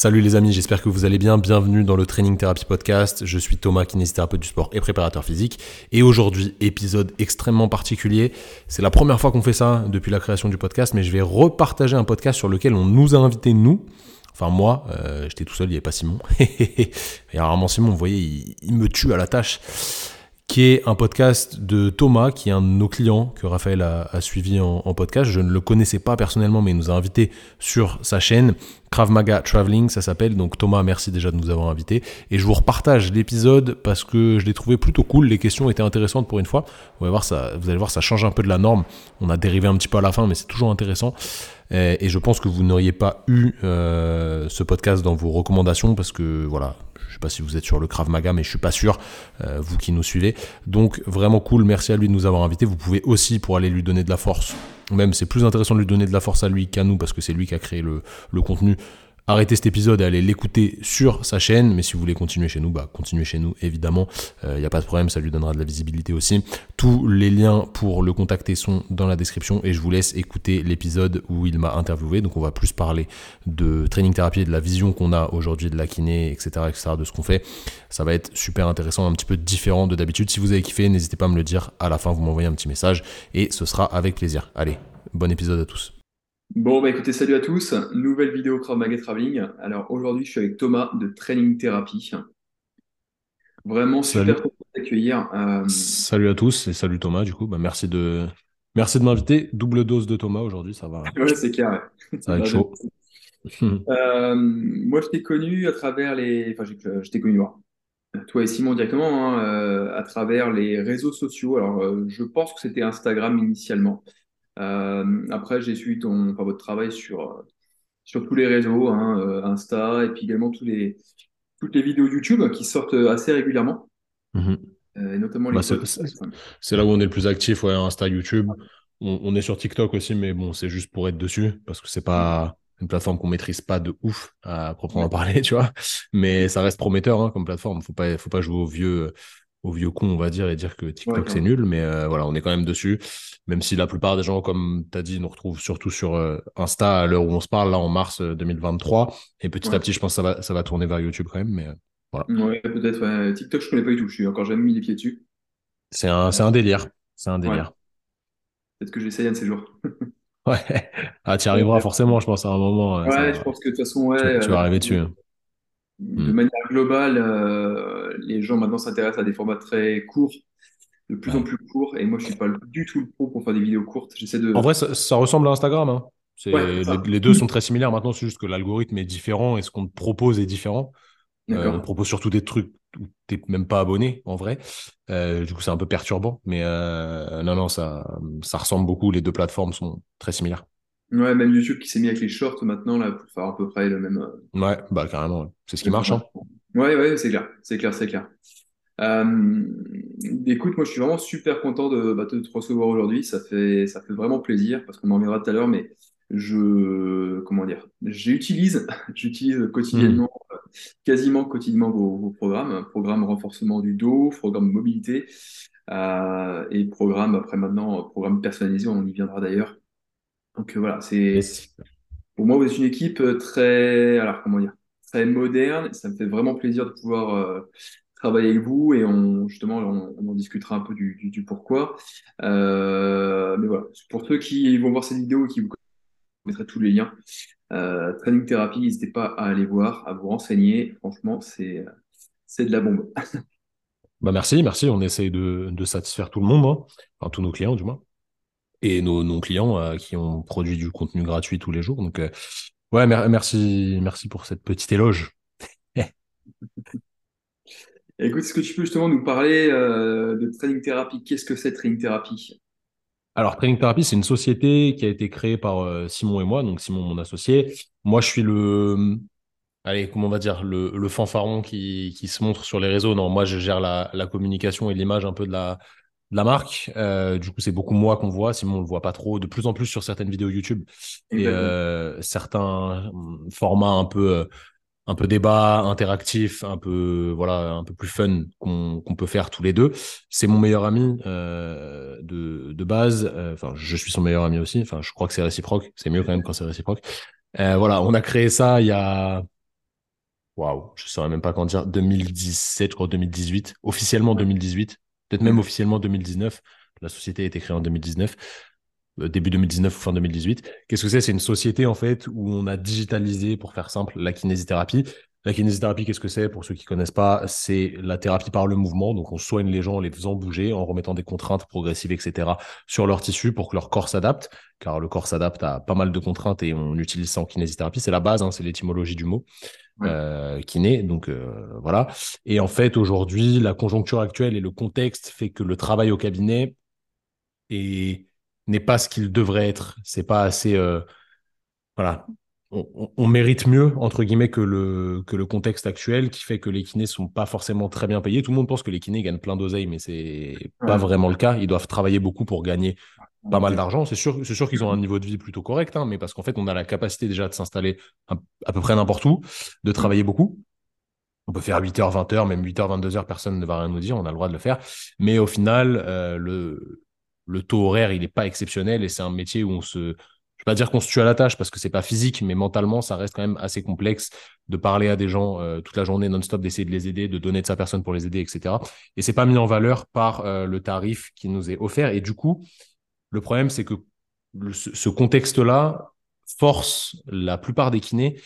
Salut les amis, j'espère que vous allez bien. Bienvenue dans le Training Therapy Podcast. Je suis Thomas, kinésithérapeute du sport et préparateur physique. Et aujourd'hui, épisode extrêmement particulier. C'est la première fois qu'on fait ça depuis la création du podcast, mais je vais repartager un podcast sur lequel on nous a invités, nous. Enfin moi, euh, j'étais tout seul, il n'y avait pas Simon. et rarement Simon, vous voyez, il me tue à la tâche qui est un podcast de Thomas, qui est un de nos clients que Raphaël a, suivi en, podcast. Je ne le connaissais pas personnellement, mais il nous a invités sur sa chaîne. Krav Maga Traveling, ça s'appelle. Donc Thomas, merci déjà de nous avoir invités. Et je vous repartage l'épisode parce que je l'ai trouvé plutôt cool. Les questions étaient intéressantes pour une fois. Vous allez voir, ça, vous allez voir, ça change un peu de la norme. On a dérivé un petit peu à la fin, mais c'est toujours intéressant. Et, je pense que vous n'auriez pas eu euh, ce podcast dans vos recommandations parce que voilà, sais pas si vous êtes sur le Krav Maga, mais je suis pas sûr, euh, vous qui nous suivez. Donc vraiment cool, merci à lui de nous avoir invités. Vous pouvez aussi, pour aller lui donner de la force, même c'est plus intéressant de lui donner de la force à lui qu'à nous, parce que c'est lui qui a créé le, le contenu arrêtez cet épisode et allez l'écouter sur sa chaîne. Mais si vous voulez continuer chez nous, bah continuez chez nous évidemment. Il euh, n'y a pas de problème, ça lui donnera de la visibilité aussi. Tous les liens pour le contacter sont dans la description et je vous laisse écouter l'épisode où il m'a interviewé. Donc on va plus parler de training thérapie, de la vision qu'on a aujourd'hui de la kiné, etc., etc., de ce qu'on fait. Ça va être super intéressant, un petit peu différent de d'habitude. Si vous avez kiffé, n'hésitez pas à me le dire à la fin, vous m'envoyez un petit message et ce sera avec plaisir. Allez, bon épisode à tous. Bon, bah écoutez, salut à tous. Nouvelle vidéo Krav Maga Traveling. Alors aujourd'hui, je suis avec Thomas de Training Therapy. Vraiment super content d'accueillir. Euh, salut à tous et salut Thomas, du coup. Bah, merci de, merci de m'inviter. Double dose de Thomas aujourd'hui, ça va. ouais, c'est clair. Ça va être chaud. Euh, moi, je t'ai connu à travers les. Enfin, je t'ai connu, toi et Simon directement, hein, euh, à travers les réseaux sociaux. Alors, je pense que c'était Instagram initialement. Euh, après, j'ai suivi ton, enfin, votre travail sur, euh, sur tous les réseaux, hein, euh, Insta, et puis également tous les, toutes les vidéos YouTube qui sortent assez régulièrement. Mhm. et notamment bah, C'est là où on est le plus actif, ouais, Insta, YouTube. On, est sur TikTok aussi, mais bon, c'est juste pour être dessus, parce que c'est pas une plateforme qu'on maîtrise pas de ouf à proprement parler, tu vois. Mais ça reste prometteur hein, comme plateforme. Faut pas, faut pas jouer au vieux, au vieux con, on va dire, et dire que TikTok c'est nul, mais euh, voilà, on est quand même dessus. Même si la plupart des gens, comme tu as dit, nous retrouvent surtout sur euh, Insta à l'heure où on se parle, là en mars 2023. Euh, et petit à petit, je pense que ça va, ça va tourner vers YouTube quand même, mais voilà. Ouais, peut-être. TikTok, je connais pas du tout. Je suis encore jamais mis les pieds dessus. C'est un, c'est un délire. C'est un délire. Peut-être que j'essaye un de ces jours. ouais. Ah, tu y arriveras forcément, je pense, à un moment. Ouais, je pense que de toute façon, ouais. Tu, vas arriver dessus. De hmm. manière globale, euh, les gens maintenant s'intéressent à des formats très courts, de plus en plus courts. Et moi, je suis pas du tout le pro pour faire des vidéos courtes. J'essaie de. En vrai, ça, ressemble à Instagram. Hein. les, deux sont très similaires. Maintenant, c'est juste que l'algorithme est différent et ce qu'on te propose est différent. Euh, on te propose surtout des trucs où tu n'es même pas abonné, en vrai. Euh, du coup, c'est un peu perturbant. Mais non, non, ça, ça ressemble beaucoup. Les deux plateformes sont très similaires. Ouais, même YouTube qui s'est mis avec les shorts maintenant, là, pour faire à peu près le même. Euh, ouais, bah carrément, c'est ce qui marche. Hein. Ouais, ouais, c'est clair, c'est clair, c'est clair. Euh, écoute, moi je suis vraiment super content de, bah, te recevoir aujourd'hui. Ça fait, ça fait vraiment plaisir parce qu'on en reviendra tout à l'heure, mais je, comment dire, j'utilise, j'utilise quotidiennement, hmm. quasiment quotidiennement vos, programmes, programme renforcement du dos, programme mobilité euh, et programme après maintenant, programme personnalisé, on y viendra d'ailleurs. Donc euh, voilà, c'est pour moi vous êtes une équipe euh, très, alors comment dire, très moderne. Ça me fait vraiment plaisir de pouvoir euh, travailler avec vous et on justement on, en discutera un peu du, pourquoi. mais voilà, pour ceux qui vont voir cette vidéo et qui vous je mettrai tous les liens. training thérapie, n'hésitez pas à aller voir, à vous renseigner. Franchement, c'est c'est de la bombe. bah merci, merci. On essaye de, de satisfaire tout le monde, hein. enfin tous nos clients du moins et nos, clients euh, qui ont produit du contenu gratuit tous les jours. Donc, euh, ouais, merci, merci pour cette petite éloge. Écoute, est-ce que tu peux justement nous parler euh, de Training Therapy? Qu'est-ce que c'est Training Therapy? Alors, Training Therapy, c'est une société qui a été créée par Simon et moi, donc Simon, mon associé. Moi, je suis le, allez, comment on va dire, le, le fanfaron qui, qui, se montre sur les réseaux. Non, moi, je gère la, la communication et l'image un peu de la, de la marque. Euh, du coup, c'est beaucoup moi qu'on voit. Simon, on le voit pas trop. De plus en plus sur certaines vidéos YouTube et euh, certains hum, formats un peu, euh, un peu débat, interactif, un peu, voilà, un peu plus fun qu'on peut faire tous les deux. C'est mon meilleur ami de, de base. Enfin, je suis son meilleur ami aussi. Enfin, je crois que c'est réciproque. C'est mieux quand même quand c'est réciproque. voilà, on a créé ça il y a waouh, je ne saurais même pas quand dire, 2017, je crois 2018, officiellement 2018, peut-être même officiellement 2019. La société a été créée en 2019, euh, début 2019 ou fin 2018. Qu'est-ce que c'est? C'est une société en fait où on a digitalisé, pour faire simple, la kinésithérapie. La kinésithérapie, qu'est-ce que c'est? Pour ceux qui ne connaissent pas, c'est la thérapie par le mouvement. Donc, on soigne les gens en les faisant bouger, en remettant des contraintes progressives, etc., sur leur tissu pour que leur corps s'adapte. Car le corps s'adapte à pas mal de contraintes et on utilise ça en kinésithérapie. C'est la base, hein, c'est l'étymologie du mot. Euh, kiné, donc euh, voilà. Et en fait, aujourd'hui, la conjoncture actuelle et le contexte fait que le travail au cabinet n'est pas ce qu'il devrait être. C'est pas assez. Euh, voilà on, mérite mieux, entre guillemets, que le, que le contexte actuel qui fait que les kinés sont pas forcément très bien payés. Tout le monde pense que les kinés gagnent plein d'oseille, mais c'est pas vraiment le cas. Ils doivent travailler beaucoup pour gagner pas mal d'argent. C'est sûr, c'est sûr qu'ils ont un niveau de vie plutôt correct, hein, mais parce qu'en fait, on a la capacité déjà de s'installer à, peu près n'importe où, de travailler beaucoup. On peut faire 8h, 20h, même 8h, 22h, personne ne va rien nous dire, on a le droit de le faire. Mais au final, euh, le, le taux horaire, il n'est pas exceptionnel et c'est un métier où on se, je vais pas dire qu'on se tue à la tâche parce que c'est pas physique, mais mentalement, ça reste quand même assez complexe de parler à des gens euh, toute la journée non-stop, d'essayer de les aider, de donner de sa personne pour les aider, etc. Et c'est pas mis en valeur par euh, le tarif qui nous est offert. Et du coup, le problème, c'est que ce contexte-là force la plupart des kinés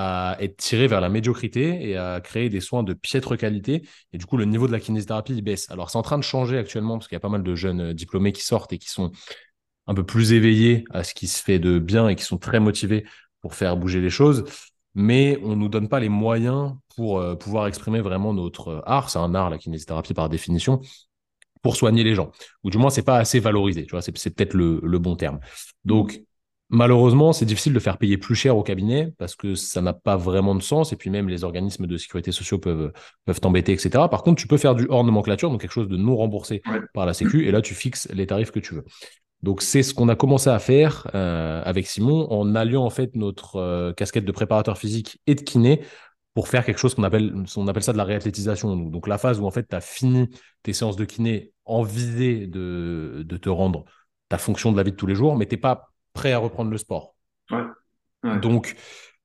à être tirés vers la médiocrité et à créer des soins de piètre qualité. Et du coup, le niveau de la kinésithérapie baisse. Alors, c'est en train de changer actuellement parce qu'il y a pas mal de jeunes euh, diplômés qui sortent et qui sont un peu plus éveillés à ce qui se fait de bien et qui sont très motivés pour faire bouger les choses. Mais on ne nous donne pas les moyens pour euh, pouvoir exprimer vraiment notre art. C'est un art, la kinésithérapie par définition, pour soigner les gens. Ou du moins, c'est pas assez valorisé. Tu vois, c'est, peut-être le, le, bon terme. Donc, malheureusement, c'est difficile de faire payer plus cher au cabinet parce que ça n'a pas vraiment de sens. Et puis même les organismes de sécurité sociale peuvent, peuvent t'embêter, etc. Par contre, tu peux faire du hors nomenclature, donc quelque chose de non remboursé par la Sécu. Et là, tu fixes les tarifs que tu veux. Donc c'est ce qu'on a commencé à faire euh, avec Simon en alliant en fait notre euh, casquette de préparateur physique et de kiné pour faire quelque chose qu'on appelle, on appelle ça de la réathlétisation. Donc la phase où en fait tu as fini tes séances de kiné en visée de, de, te rendre ta fonction de la vie de tous les jours, mais tu n'es pas prêt à reprendre le sport. Donc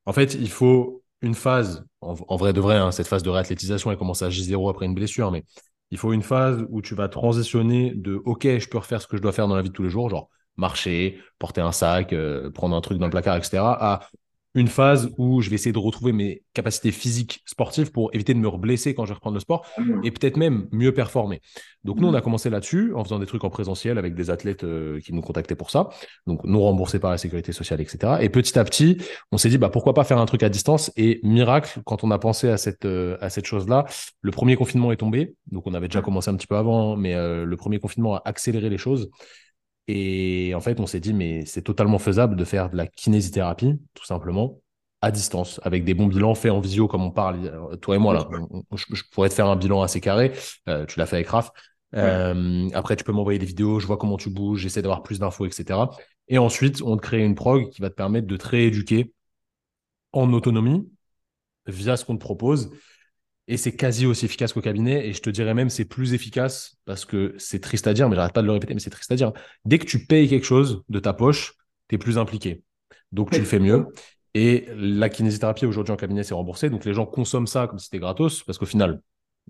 en fait il faut une phase, en, vrai de vrai, hein, cette phase de réathlétisation elle commence à J0 après une blessure, mais il faut une phase où tu vas transitionner de OK, je peux refaire ce que je dois faire dans la vie de tous les jours, genre marcher, porter un sac, euh, prendre un truc dans le placard, etc., à une phase où je vais essayer de retrouver mes capacités physiques sportives pour éviter de me reblesser quand je vais reprendre le sport ah et peut-être même mieux performer. Donc nous, on a mm. commencé là-dessus en faisant des trucs en présentiel avec des athlètes euh, qui nous contactaient pour ça, donc non remboursés par la sécurité sociale, etc. Et petit à petit, on s'est dit bah pourquoi pas faire un truc à distance? Et miracle quand on a pensé à cette euh, à cette chose-là, le premier confinement est tombé, donc on avait déjà commencé un petit peu avant, mais euh, le premier confinement a accéléré les choses et en fait, on s'est dit, mais c'est totalement faisable de faire de la kinésithérapie, tout simplement, à distance, avec des bons bilans faits en visio, comme on parle, euh, toi et moi, là. je, pourrais te faire un bilan assez carré. Euh, tu l'as fait avec Raph. Euh, après, tu peux m'envoyer des vidéos, je vois comment tu bouges, j'essaie d'avoir plus d'infos, etc. Et ensuite, on te crée une prog qui va te permettre de te rééduquer en autonomie via ce qu'on te propose et c'est quasi aussi efficace qu'au cabinet. Et je te dirais même, c'est plus efficace parce que c'est triste à dire, mais j'arrête pas de le répéter, mais c'est triste à dire. Dès que tu payes quelque chose de ta poche, tu es plus impliqué. Donc, tu le fais mieux. Et la kinésithérapie aujourd'hui en cabinet, c'est remboursé. Donc, les gens consomment ça comme si c'était gratos parce qu'au final,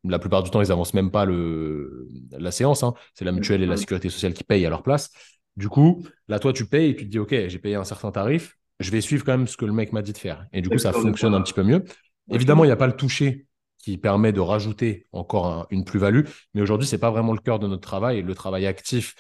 la plupart du temps, ils avancent même pas le, la séance. Hein. C'est la mutuelle et la sécurité sociale qui payent à leur place. Du coup, là, toi, tu payes et tu te dis, OK, j'ai payé un certain tarif. Je vais suivre quand même ce que le mec m'a dit de faire. Et du coup, ça fonctionne un petit peu mieux. Évidemment, il n'y a pas le toucher qui permet de rajouter encore une plus-value. Mais aujourd'hui, ce n'est pas vraiment le cœur de notre travail. Le travail actif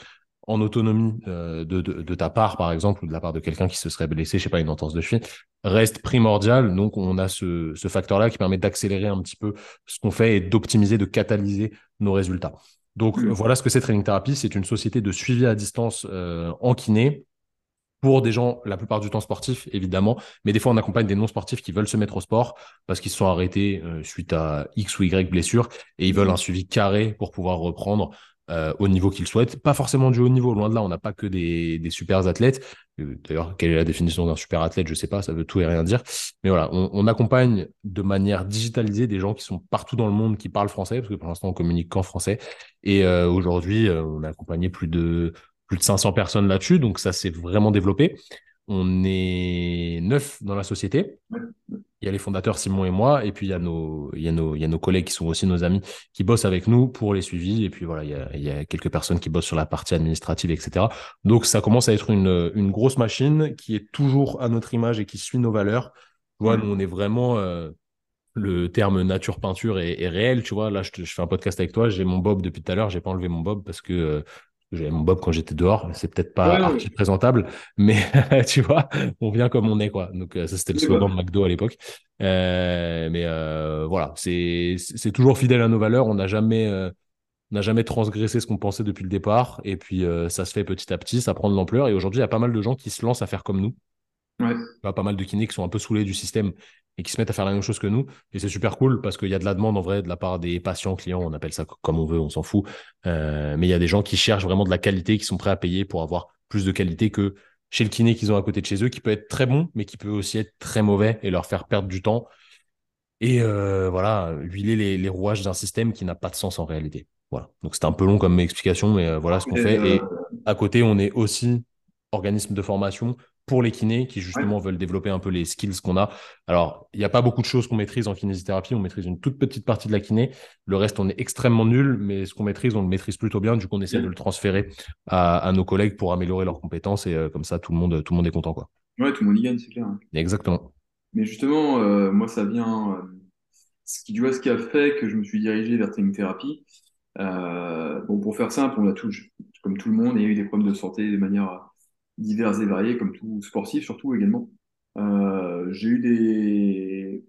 en autonomie euh, de, ta part, par exemple, ou de la part de quelqu'un qui se serait blessé, je sais pas, une entorse de cheville, reste primordial. Donc, on a ce, facteur-là qui permet d'accélérer un petit peu ce qu'on fait et d'optimiser, de catalyser nos résultats. Donc, mmh. voilà ce que c'est Training Therapy. C'est une société de suivi à distance euh, en kiné pour des gens, la plupart du temps sportifs, évidemment, mais des fois on accompagne des non-sportifs qui veulent se mettre au sport parce qu'ils se sont arrêtés euh, suite à X ou Y blessures et ils veulent un suivi carré pour pouvoir reprendre euh, au niveau qu'ils souhaitent. Pas forcément du haut niveau, loin de là, on n'a pas que des, des super athlètes. Euh, d'ailleurs, quelle est la définition d'un super athlète? Je sais pas, ça veut tout et rien dire. Mais voilà, on, on, accompagne de manière digitalisée des gens qui sont partout dans le monde qui parlent français, parce que pour l'instant on communique qu'en français. Et aujourd'hui, on a accompagné plus de plus de 500 personnes là-dessus, donc ça s'est vraiment développé. On est neuf dans la société. Il y a les fondateurs Simon et moi, et puis il y a nos, il y a nos, il y a nos collègues qui sont aussi nos amis qui bossent avec nous pour les suivis. Et puis voilà, il y a, il y a quelques personnes qui bossent sur la partie administrative, etc. Donc ça commence à être une, une grosse machine qui est toujours à notre image et qui suit nos valeurs. Tu vois, nous, on est vraiment, euh, le terme nature peinture est, réel, tu vois. Là, je, fais un podcast avec toi, j'ai mon bob depuis tout à l'heure, j'ai pas enlevé mon bob parce que euh, j'avais mon bob quand j'étais dehors. C'est peut-être pas ouais, archi présentable, mais tu vois, on vient comme on est, quoi. Donc, euh, ça, c'était le slogan de McDo à l'époque. Euh, mais euh, voilà, c'est toujours fidèle à nos valeurs. On n'a jamais, euh, n'a jamais transgressé ce qu'on pensait depuis le départ. Et puis, ça se fait petit à petit, ça prend de l'ampleur. Et aujourd'hui, il y a pas mal de gens qui se lancent à faire comme nous. Ouais. Pas mal de kinés qui sont un peu saoulés du système et qui se mettent à faire la même chose que nous. Et c'est super cool parce qu'il y a de la demande en vrai de la part des patients, clients, on appelle ça comme on veut, on s'en fout. Euh, mais il y a des gens qui cherchent vraiment de la qualité, qui sont prêts à payer pour avoir plus de qualité que chez le kiné qu'ils ont à côté de chez eux, qui peut être très bon, mais qui peut aussi être très mauvais et leur faire perdre du temps. Et euh, voilà, huiler les, les rouages d'un système qui n'a pas de sens en réalité. Voilà. Donc c'était un peu long comme explication, mais euh, voilà ce qu'on fait. Et à côté, on est aussi organisme de formation pour les kinés qui justement ouais. veulent développer un peu les skills qu'on a. Alors, il n'y a pas beaucoup de choses qu'on maîtrise en kinésithérapie, on maîtrise une toute petite partie de la kiné, le reste on est extrêmement nul, mais ce qu'on maîtrise, on le maîtrise plutôt bien, du coup on essaie ouais. de le transférer à, à, nos collègues pour améliorer leurs compétences et euh, comme ça tout le monde tout le monde est content quoi. Ouais, tout le monde y gagne, c'est clair. Exactement. Mais justement, euh, moi ça vient, euh, ce qui, tu vois, ce qui a fait que je me suis dirigé vers training thérapie. bon, pour faire simple, on a tout, comme tout le monde, il y a eu des problèmes de santé de manière divers et variés, comme tout sportif surtout également. Euh, j'ai eu des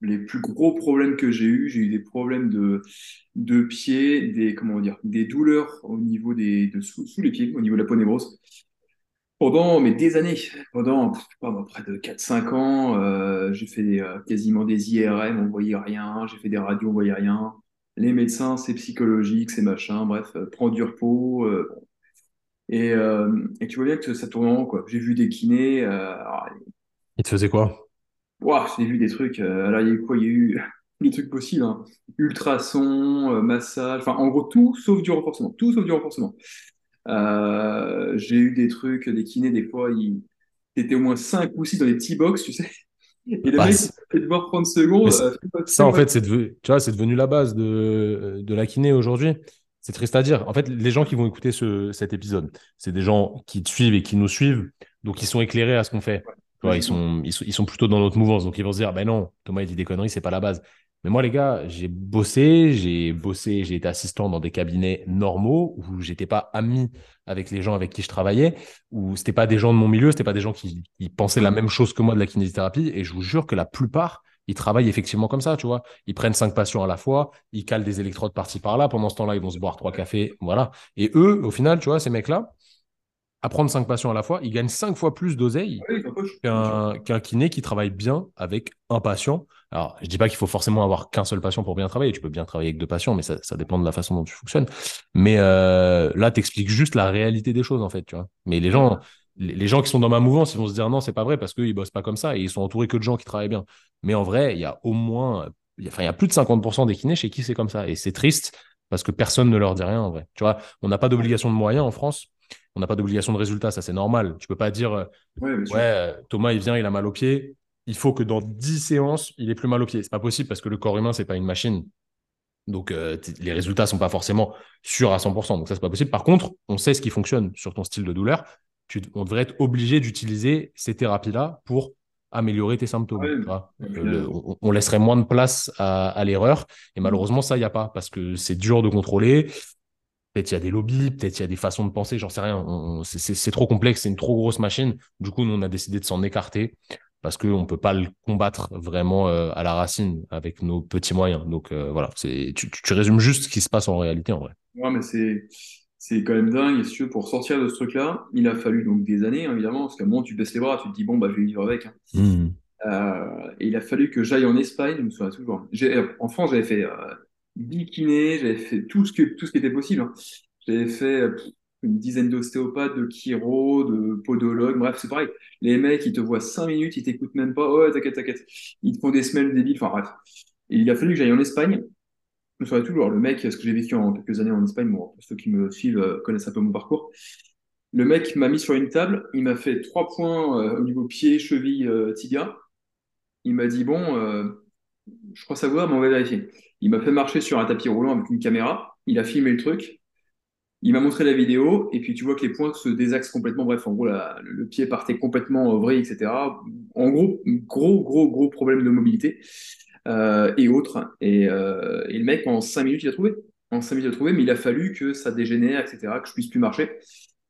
les plus gros problèmes que j'ai eu, j'ai eu des problèmes de de pieds, des comment dire, des douleurs au niveau des de sous, les pieds, au niveau de la peau névrose. Pendant mais des années, pendant pas, près de 4-5 ans, euh, j'ai fait euh, quasiment des IRM, on voyait rien, j'ai fait des radios, on voyait rien. Les médecins, c'est psychologique, c'est machin, bref, euh, prends du repos. Euh, et, euh, et, tu vois bien que ça tourne en rond, quoi. J'ai vu des kinés. Euh, alors, Ils te faisaient quoi? Waouh, j'ai vu des trucs. Euh, alors, il y a eu quoi? Il y a eu des trucs possibles. Hein. Ultrasons, euh, massage, enfin, en gros, tout sauf du renforcement. Tout sauf du renforcement. Euh, j'ai eu des trucs, des kinés, des fois, ils étaient au moins 5 ou 6 dans des petits box, tu sais. Et le bah, mec, il devoir prendre secondes. Euh, ça, en fait, c'est devenu, tu vois, c'est devenu la base de, de la kiné aujourd'hui. C'est triste à dire. En fait, les gens qui vont écouter ce, cet épisode, c'est des gens qui te suivent et qui nous suivent, donc ils sont éclairés à ce qu'on fait. Ils, sont, ils, sont, ils sont plutôt dans notre mouvance, donc ils vont se dire, ben non, Thomas il dit des conneries, c'est pas la base. Mais moi, les gars, j'ai bossé, j'ai bossé, j'ai été assistant dans des cabinets normaux où j'étais pas ami avec les gens avec qui je travaillais, où c'était pas des gens de mon milieu, c'était pas des gens qui, qui pensaient la même chose que moi de la kinésithérapie. Et je vous jure que la plupart, ils travaillent effectivement comme ça, tu vois. Ils prennent cinq patients à la fois, ils calent des électrodes par-ci par-là. Pendant ce temps-là, ils vont se boire trois cafés, voilà. Et eux, au final, tu vois, ces mecs-là, à prendre cinq patients à la fois, ils gagnent cinq fois plus d'oseille oui, qu'un qu kiné qui travaille bien avec un patient. Alors, je dis pas qu'il faut forcément avoir qu'un seul patient pour bien travailler. Tu peux bien travailler avec deux patients, mais ça, ça dépend de la façon dont tu fonctionnes. Mais euh, là, t'expliques juste la réalité des choses, en fait, tu vois. Mais les gens, les gens qui sont dans ma mouvance, ils vont se dire non, c'est pas vrai parce qu'ils bossent pas comme ça et ils sont entourés que de gens qui travaillent bien. Mais en vrai, il y a au moins, il y a, enfin, il y a plus de 50% des kinés chez qui c'est comme ça. Et c'est triste parce que personne ne leur dit rien en vrai. Tu vois, on n'a pas d'obligation de moyens en France. On n'a pas d'obligation de résultat, ça c'est normal. Tu peux pas dire euh, ouais, ouais Thomas il vient, il a mal au pied. Il faut que dans 10 séances, il ait plus mal au pied. C'est pas possible parce que le corps humain, c'est pas une machine. Donc, euh, les résultats sont pas forcément sûrs à 100%. Donc, ça, c'est pas possible. Par contre, on sait ce qui fonctionne sur ton style de douleur tu, on devrait être obligé d'utiliser ces thérapies-là pour améliorer tes symptômes. Ouais, le, on, on, laisserait moins de place à, à l'erreur. Et malheureusement, ça, il n'y a pas parce que c'est dur de contrôler. Peut-être il y a des lobbies, peut-être il y a des façons de penser, j'en sais rien. C'est trop complexe, c'est une trop grosse machine. Du coup, nous, on a décidé de s'en écarter parce qu'on ne peut pas le combattre vraiment euh, à la racine avec nos petits moyens. Donc euh, voilà, tu, tu résumes juste ce qui se passe en réalité en vrai. Ouais, mais c'est c'est quand même dingue. Et si pour sortir de ce truc-là, il a fallu donc des années, hein, évidemment, parce qu'à un moment, tu baisses les bras, tu te dis, bon, bah, je vais vivre avec. Hein. Mmh. Euh, et il a fallu que j'aille en Espagne, je me souviens toujours. En France, j'avais fait euh, bikini, j'avais fait tout ce, que, tout ce qui était possible. Hein. J'avais fait une dizaine d'ostéopathes, de chiro, de podologues, bref, c'est pareil. Les mecs, ils te voient cinq minutes, ils t'écoutent même pas. Ouais, t'inquiète, t'inquiète. Ils te font des semelles débiles, enfin bref. Et il a fallu que j'aille en Espagne me souviens toujours, le mec, ce que j'ai vécu en quelques années en Espagne, ceux qui me suivent euh, connaissent un peu mon parcours. Le mec m'a mis sur une table, il m'a fait trois points euh, au niveau pied, cheville, euh, tibia. Il m'a dit, bon, euh, je crois savoir, mais on va vérifier. Il m'a fait marcher sur un tapis roulant avec une caméra. Il a filmé le truc. Il m'a montré la vidéo. Et puis, tu vois que les points se désaxent complètement. Bref, en gros, le, le pied partait complètement en vrille, etc. En gros, gros, gros, gros problème de mobilité euh, et autres. Et, euh, et le mec, en cinq minutes, il a trouvé. En cinq minutes, il a trouvé, mais il a fallu que ça dégénère, etc., que je puisse plus marcher.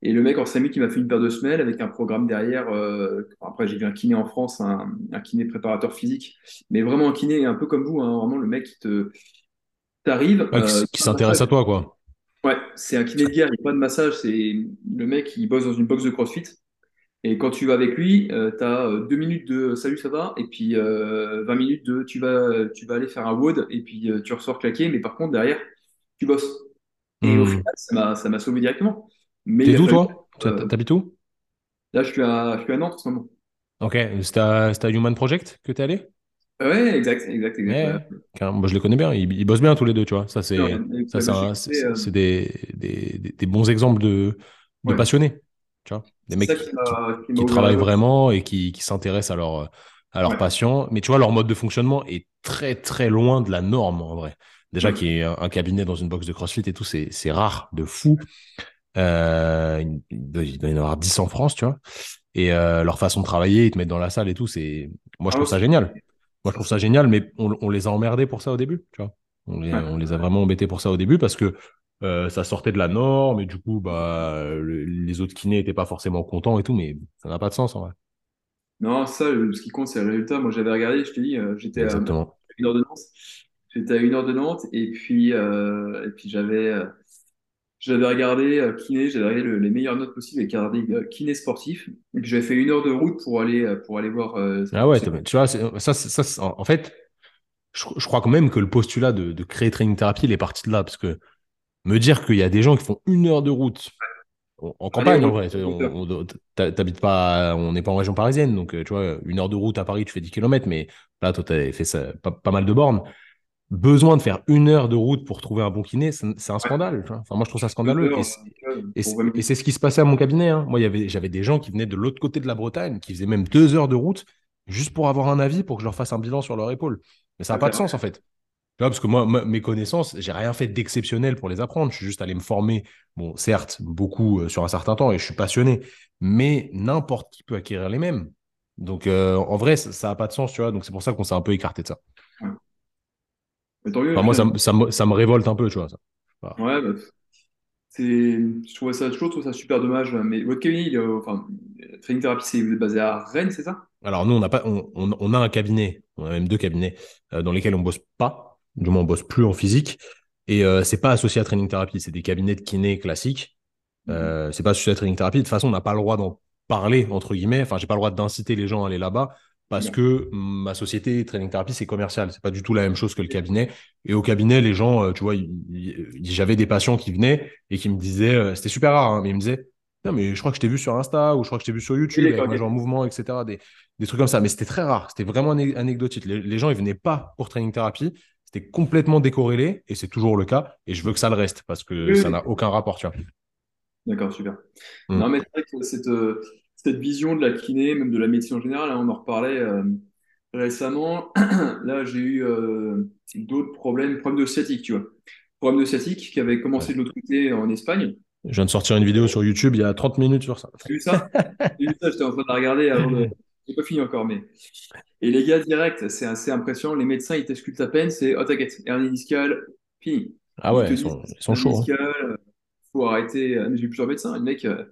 Et le mec, en cinq minutes, il m'a fait une paire de semelles avec un programme derrière. euh, après, j'ai vu un kiné en France, un, un kiné préparateur physique, mais vraiment un kiné un peu comme vous, hein, vraiment le mec qui te t'arrive. Ouais, qui, s- qui s'intéresse à toi, quoi. ouais, c'est un kiné de guerre, il n'y a pas de massage, c'est le mec qui bosse dans une box de CrossFit. Et quand tu vas avec lui, tu as deux minutes de salut, ça va, et puis euh, 20 minutes de tu vas, tu vas aller faire un WOD, et puis euh, tu ressors claqué, mais par contre, derrière, tu bosses. Et au Hmm. final, ça m'a, ça m'a sauvé directement. Mais T'es d'où, toi? Euh, T'habites où? là, je suis à, je suis à Nantes en ce moment. Ok, c'était à, à Human Project que t'es allé? Ouais, exact, exact, exact. Ouais. Moi, je les connais bien. Ils, ils bossent bien tous les deux, tu vois. Ça, c'est, Ouais, c'est c'est euh, c'est des, des, des- des bons exemples de, de ouais. passionnés, tu vois. Des mecs ça qui, ouvert travaillent vraiment et qui, qui s'intéressent à leur, à leurs Ouais, patients. Mais tu vois, leur mode de fonctionnement est très, très loin de la norme, en vrai. Déjà, ouais, qu'il y ait un, cabinet dans une box de CrossFit et tout, c'est, c'est rare, de fou. Euh, il doit, y en avoir 10 en France, tu vois. Et euh, leur façon de travailler, ils te mettent dans la salle et tout, c'est, moi, je Ah trouve ça génial. Moi, je trouve ça génial, mais on, on les a emmerdés pour ça au début, tu vois. On les, on les a vraiment embêtés pour ça au début parce que euh, ça sortait de la norme et du coup, bah, le- les autres kinés n'étaient pas forcément contents et tout, mais ça n'a pas de sens en vrai. Non, ça, ce qui compte, c'est le résultat. Moi, j'avais regardé, je te dis, euh, j'étais à Exactement. une heure de Nantes. J'étais à une heure de Nantes et puis, euh, et puis j'avais euh, j'avais regardé euh, kiné, j'avais regardé le- les meilleures notes possibles avec regardé euh, kiné sportif. Et puis j'avais fait une heure de route pour aller, euh, pour aller voir. euh, Ah ouais, tu vois, ça, ça, en fait, je, je crois quand même que le postulat de, de créer Training Therapy, il est parti de là parce que me dire qu'il y a des gens qui font une heure de route en en Allez, campagne, en vrai. On, on- t'ha- t'habites pas, on n'est pas en région parisienne, donc euh, tu vois, une heure de route à Paris, tu fais 10 km, mais là, toi, t'as fait ça, pas, pas mal de bornes. Besoin de faire une heure de route pour trouver un bon kiné, c'est c'est un scandale. tu vois. Enfin, moi, je trouve ça scandaleux. Et, c'est tu vois, et pour c'est- 20 et minutes. c'est ce qui se passait à mon cabinet. hein. Moi, il y avait, j'avais des gens qui venaient de l'autre côté de la Bretagne, qui faisaient même deux heures de route juste pour avoir un avis, pour que je leur fasse un bilan sur leur épaule. Mais ça n'a pas de sens, en fait. Tu vois, parce que moi, mes connaissances, j'ai rien fait d'exceptionnel pour les apprendre. Je suis juste allé me former, bon, certes, beaucoup euh, sur un certain temps et je suis passionné, mais n'importe qui peut acquérir les mêmes. Donc, euh, en vrai, ça n'a pas de sens, tu vois. Donc, c'est pour ça qu'on s'est un peu écarté de ça. Ouais. Mais tant mieux, Enfin, moi, ça, ça, me- ça me révolte un peu, tu vois. Ça. Ouais, bah, c'est, je trouvais ça, je trouve ça super dommage. Mais votre cabinet, il est, enfin, Training Therapy, c'est, vous êtes basé à Rennes, c'est ça? Alors, nous, on, n'a pas, on, on- on a un cabinet, on a même deux cabinets euh, dans lesquels on bosse pas. Du moins, on bosse plus en physique. Et euh, c'est pas associé à Training Therapy, c'est des cabinets de kiné classiques. Mhm. Euh, c'est pas associé à Training Therapy. De toute façon, on n'a pas le droit d'en parler, entre guillemets. Enfin, j'ai pas le droit d'inciter les gens à aller là-bas parce que mm, ma société Training Therapy, c'est commercial. C'est pas du tout la même chose que le cabinet. Et au cabinet, les gens, euh, tu vois, j'avais des patients qui venaient et qui me disaient, euh, c'était super rare, hein, mais ils me disaient, non, mais je crois que je t'ai vu sur Insta ou je crois que je t'ai vu sur YouTube avec ma en mouvement, etc. Des, des trucs comme ça. Mais c'était très rare. C'était vraiment anecdotique. Les, les gens, ils venaient pas pour Training Therapy. C'était complètement décorrélé et c'est toujours le cas. Et je veux que ça le reste parce que Oui, ça oui. n'a aucun rapport, tu vois. D'accord, super. Mm. Non, mais c'est vrai que cette, euh, cette vision de la kiné, même de la médecine en général, hein, on en reparlait euh, récemment. Là, j'ai eu euh, d'autres problèmes, problèmes de sciatique, tu vois. Problèmes de sciatique qui avaient commencé Ouais. de l'autre côté en Espagne. Je viens de sortir une vidéo sur YouTube il y a 30 minutes sur ça. J'ai vu ça? J'ai vu ça, j'étais en train de la regarder avant de. J'ai pas fini encore, mais. Et les gars, direct, c'est assez impressionnant. Les médecins, ils t'excultent à peine, c'est oh, t'inquiète, hernie discale, fini. Ah ouais, ils disent sont, ils sont hernie chauds. hein. discale, faut arrêter. Euh, J'ai eu plusieurs médecins, le mec. euh,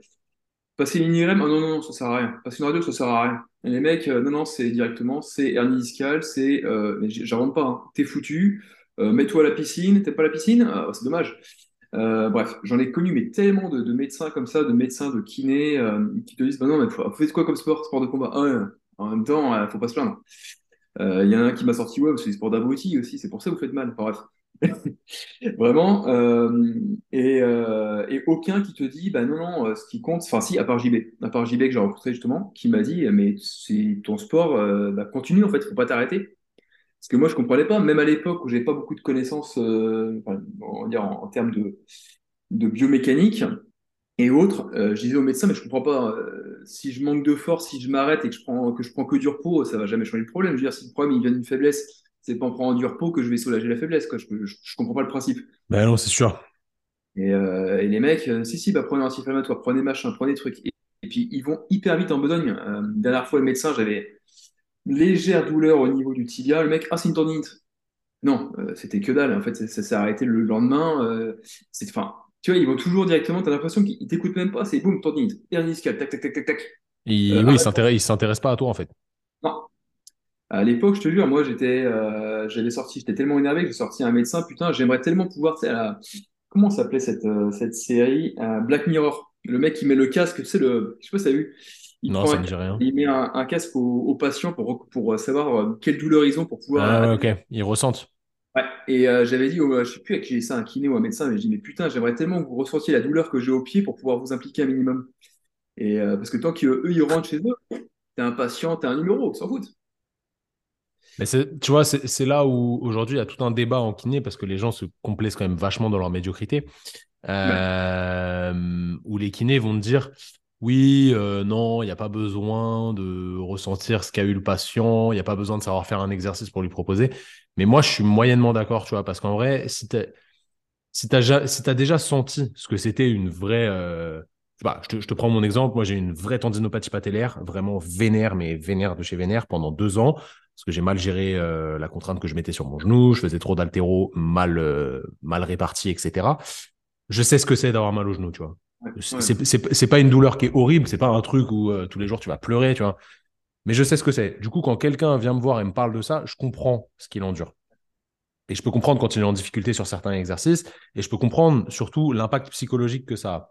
Passer une IRM, oh non, non, ça sert à rien. Passer une radio, ça sert à rien. Et les mecs, euh, non, non, c'est directement, c'est hernie discale, c'est, euh, mais j'invente pas, hein. T'es foutu, euh, mets-toi à la piscine, t'es pas à la piscine, Ah, c'est dommage. Euh, bref, j'en ai connu, mais tellement de, de médecins comme ça, de médecins, de kinés, euh, qui te disent, bah non, mais vous faites quoi comme sport, sport de combat? Ah en même temps, euh, faut pas se plaindre. Euh, Il y en a un qui m'a sorti, ouais, c'est des sports d'abrutis aussi, c'est pour ça que vous faites mal. Enfin, bref. Vraiment. euh, et, euh, et aucun qui te dit, bah non, non, euh, ce qui compte, enfin si, à part JB, à part JB que j'ai rencontré justement, qui m'a dit, mais c'est ton sport, euh, bah, continue en fait, faut pas t'arrêter. Parce que moi, je comprenais pas, même à l'époque où j'avais pas beaucoup de connaissances, euh, enfin, on va dire en, en termes de, de biomécanique, Et autres, euh, je disais au médecin, mais je comprends pas, euh, si je manque de force, si je m'arrête et que je prends que je prends que du repos, ça va jamais changer le problème. Je veux dire, si le problème il vient d'une faiblesse, c'est pas en prenant du repos que je vais soulager la faiblesse. Quoi. Je, je comprends pas le principe. Ben non, c'est sûr. Et, euh, et les mecs, si, si, bah, prenez un anti-inflammatoire, prenez machin, prenez truc. Et, et puis, ils vont hyper vite en besogne. Dernière fois, le médecin, j'avais légère douleur au niveau du tibia. Le mec, ah, c'est une tendinite. Non, euh, c'était que dalle. En fait, ça, ça s'est arrêté le lendemain. Euh, c'est, enfin, tu vois, ils vont toujours directement. Tu as l'impression qu'ils t'écoutent même pas. C'est boum, tendinite, hernie discale, tac, tac, tac, tac, tac. Il, Euh, oui, il arrête. s'intéresse, il s'intéresse pas à toi, en fait. Non. À l'époque, je te jure, moi, j'étais, euh, j'avais sorti, j'étais tellement énervé que j'ai sorti un médecin. Putain, j'aimerais tellement pouvoir, tu sais, à la- comment s'appelait cette, cette série? Black Mirror. Le mec qui met le casque, tu sais, le, je sais pas si t'as vu. Il Non, prend ça un dit rien. il met un, un casque aux, aux patients pour, pour savoir euh, quelle douleur ils ont pour pouvoir. Ah ouais, ok. Ils ressentent. Ouais. Et euh, j'avais dit, au, je sais plus à qui j'ai dit ça, un kiné ou un médecin, mais je dis, mais putain, j'aimerais tellement que vous ressentiez la douleur que j'ai au pied pour pouvoir vous impliquer un minimum. Et euh, parce que tant qu'eux, ils rentrent chez eux, t'es un patient, t'es un numéro, s'en foutent. Mais tu vois, c'est là où aujourd'hui il y a tout un débat en kiné parce que les gens se complaisent quand même vachement dans leur médiocrité. Ouais. Euh, où les kinés vont te dire oui, euh, non, il n'y a pas besoin de ressentir ce qu'a eu le patient, il n'y a pas besoin de savoir faire un exercice pour lui proposer. Mais moi, je suis moyennement d'accord, tu vois, parce qu'en vrai, si tu as, déjà senti ce que c'était une vraie. euh, pas, je, te, prends mon exemple. Moi, j'ai une vraie tendinopathie patellaire, vraiment vénère, mais vénère de chez vénère pendant deux ans, parce que j'ai mal géré euh, la contrainte que je mettais sur mon genou, je faisais trop d'altéro mal, mal répartis, etc. Je sais ce que c'est d'avoir mal au genou, tu vois. C'est pas une douleur qui est horrible, c'est pas un truc où euh, tous les jours tu vas pleurer, tu vois. Mais je sais ce que c'est. Du coup, quand quelqu'un vient me voir et me parle de ça, je comprends ce qu'il endure. Et je peux comprendre quand il est en difficulté sur certains exercices, et je peux comprendre surtout l'impact psychologique que ça a.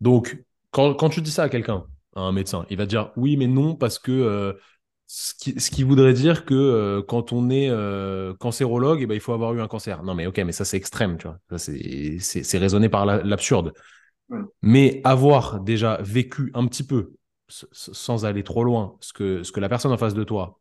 Donc, quand, quand tu dis ça à quelqu'un, à un médecin, il va te dire oui, mais non, parce que euh, ce, qui, ce qui voudrait dire que euh, quand on est euh, cancérologue, eh ben, il faut avoir eu un cancer. Non, mais ok, mais ça c'est extrême, tu vois. C'est raisonné par la- Mais avoir déjà vécu un petit peu, sans aller trop loin, ce que, ce que la personne en face de toi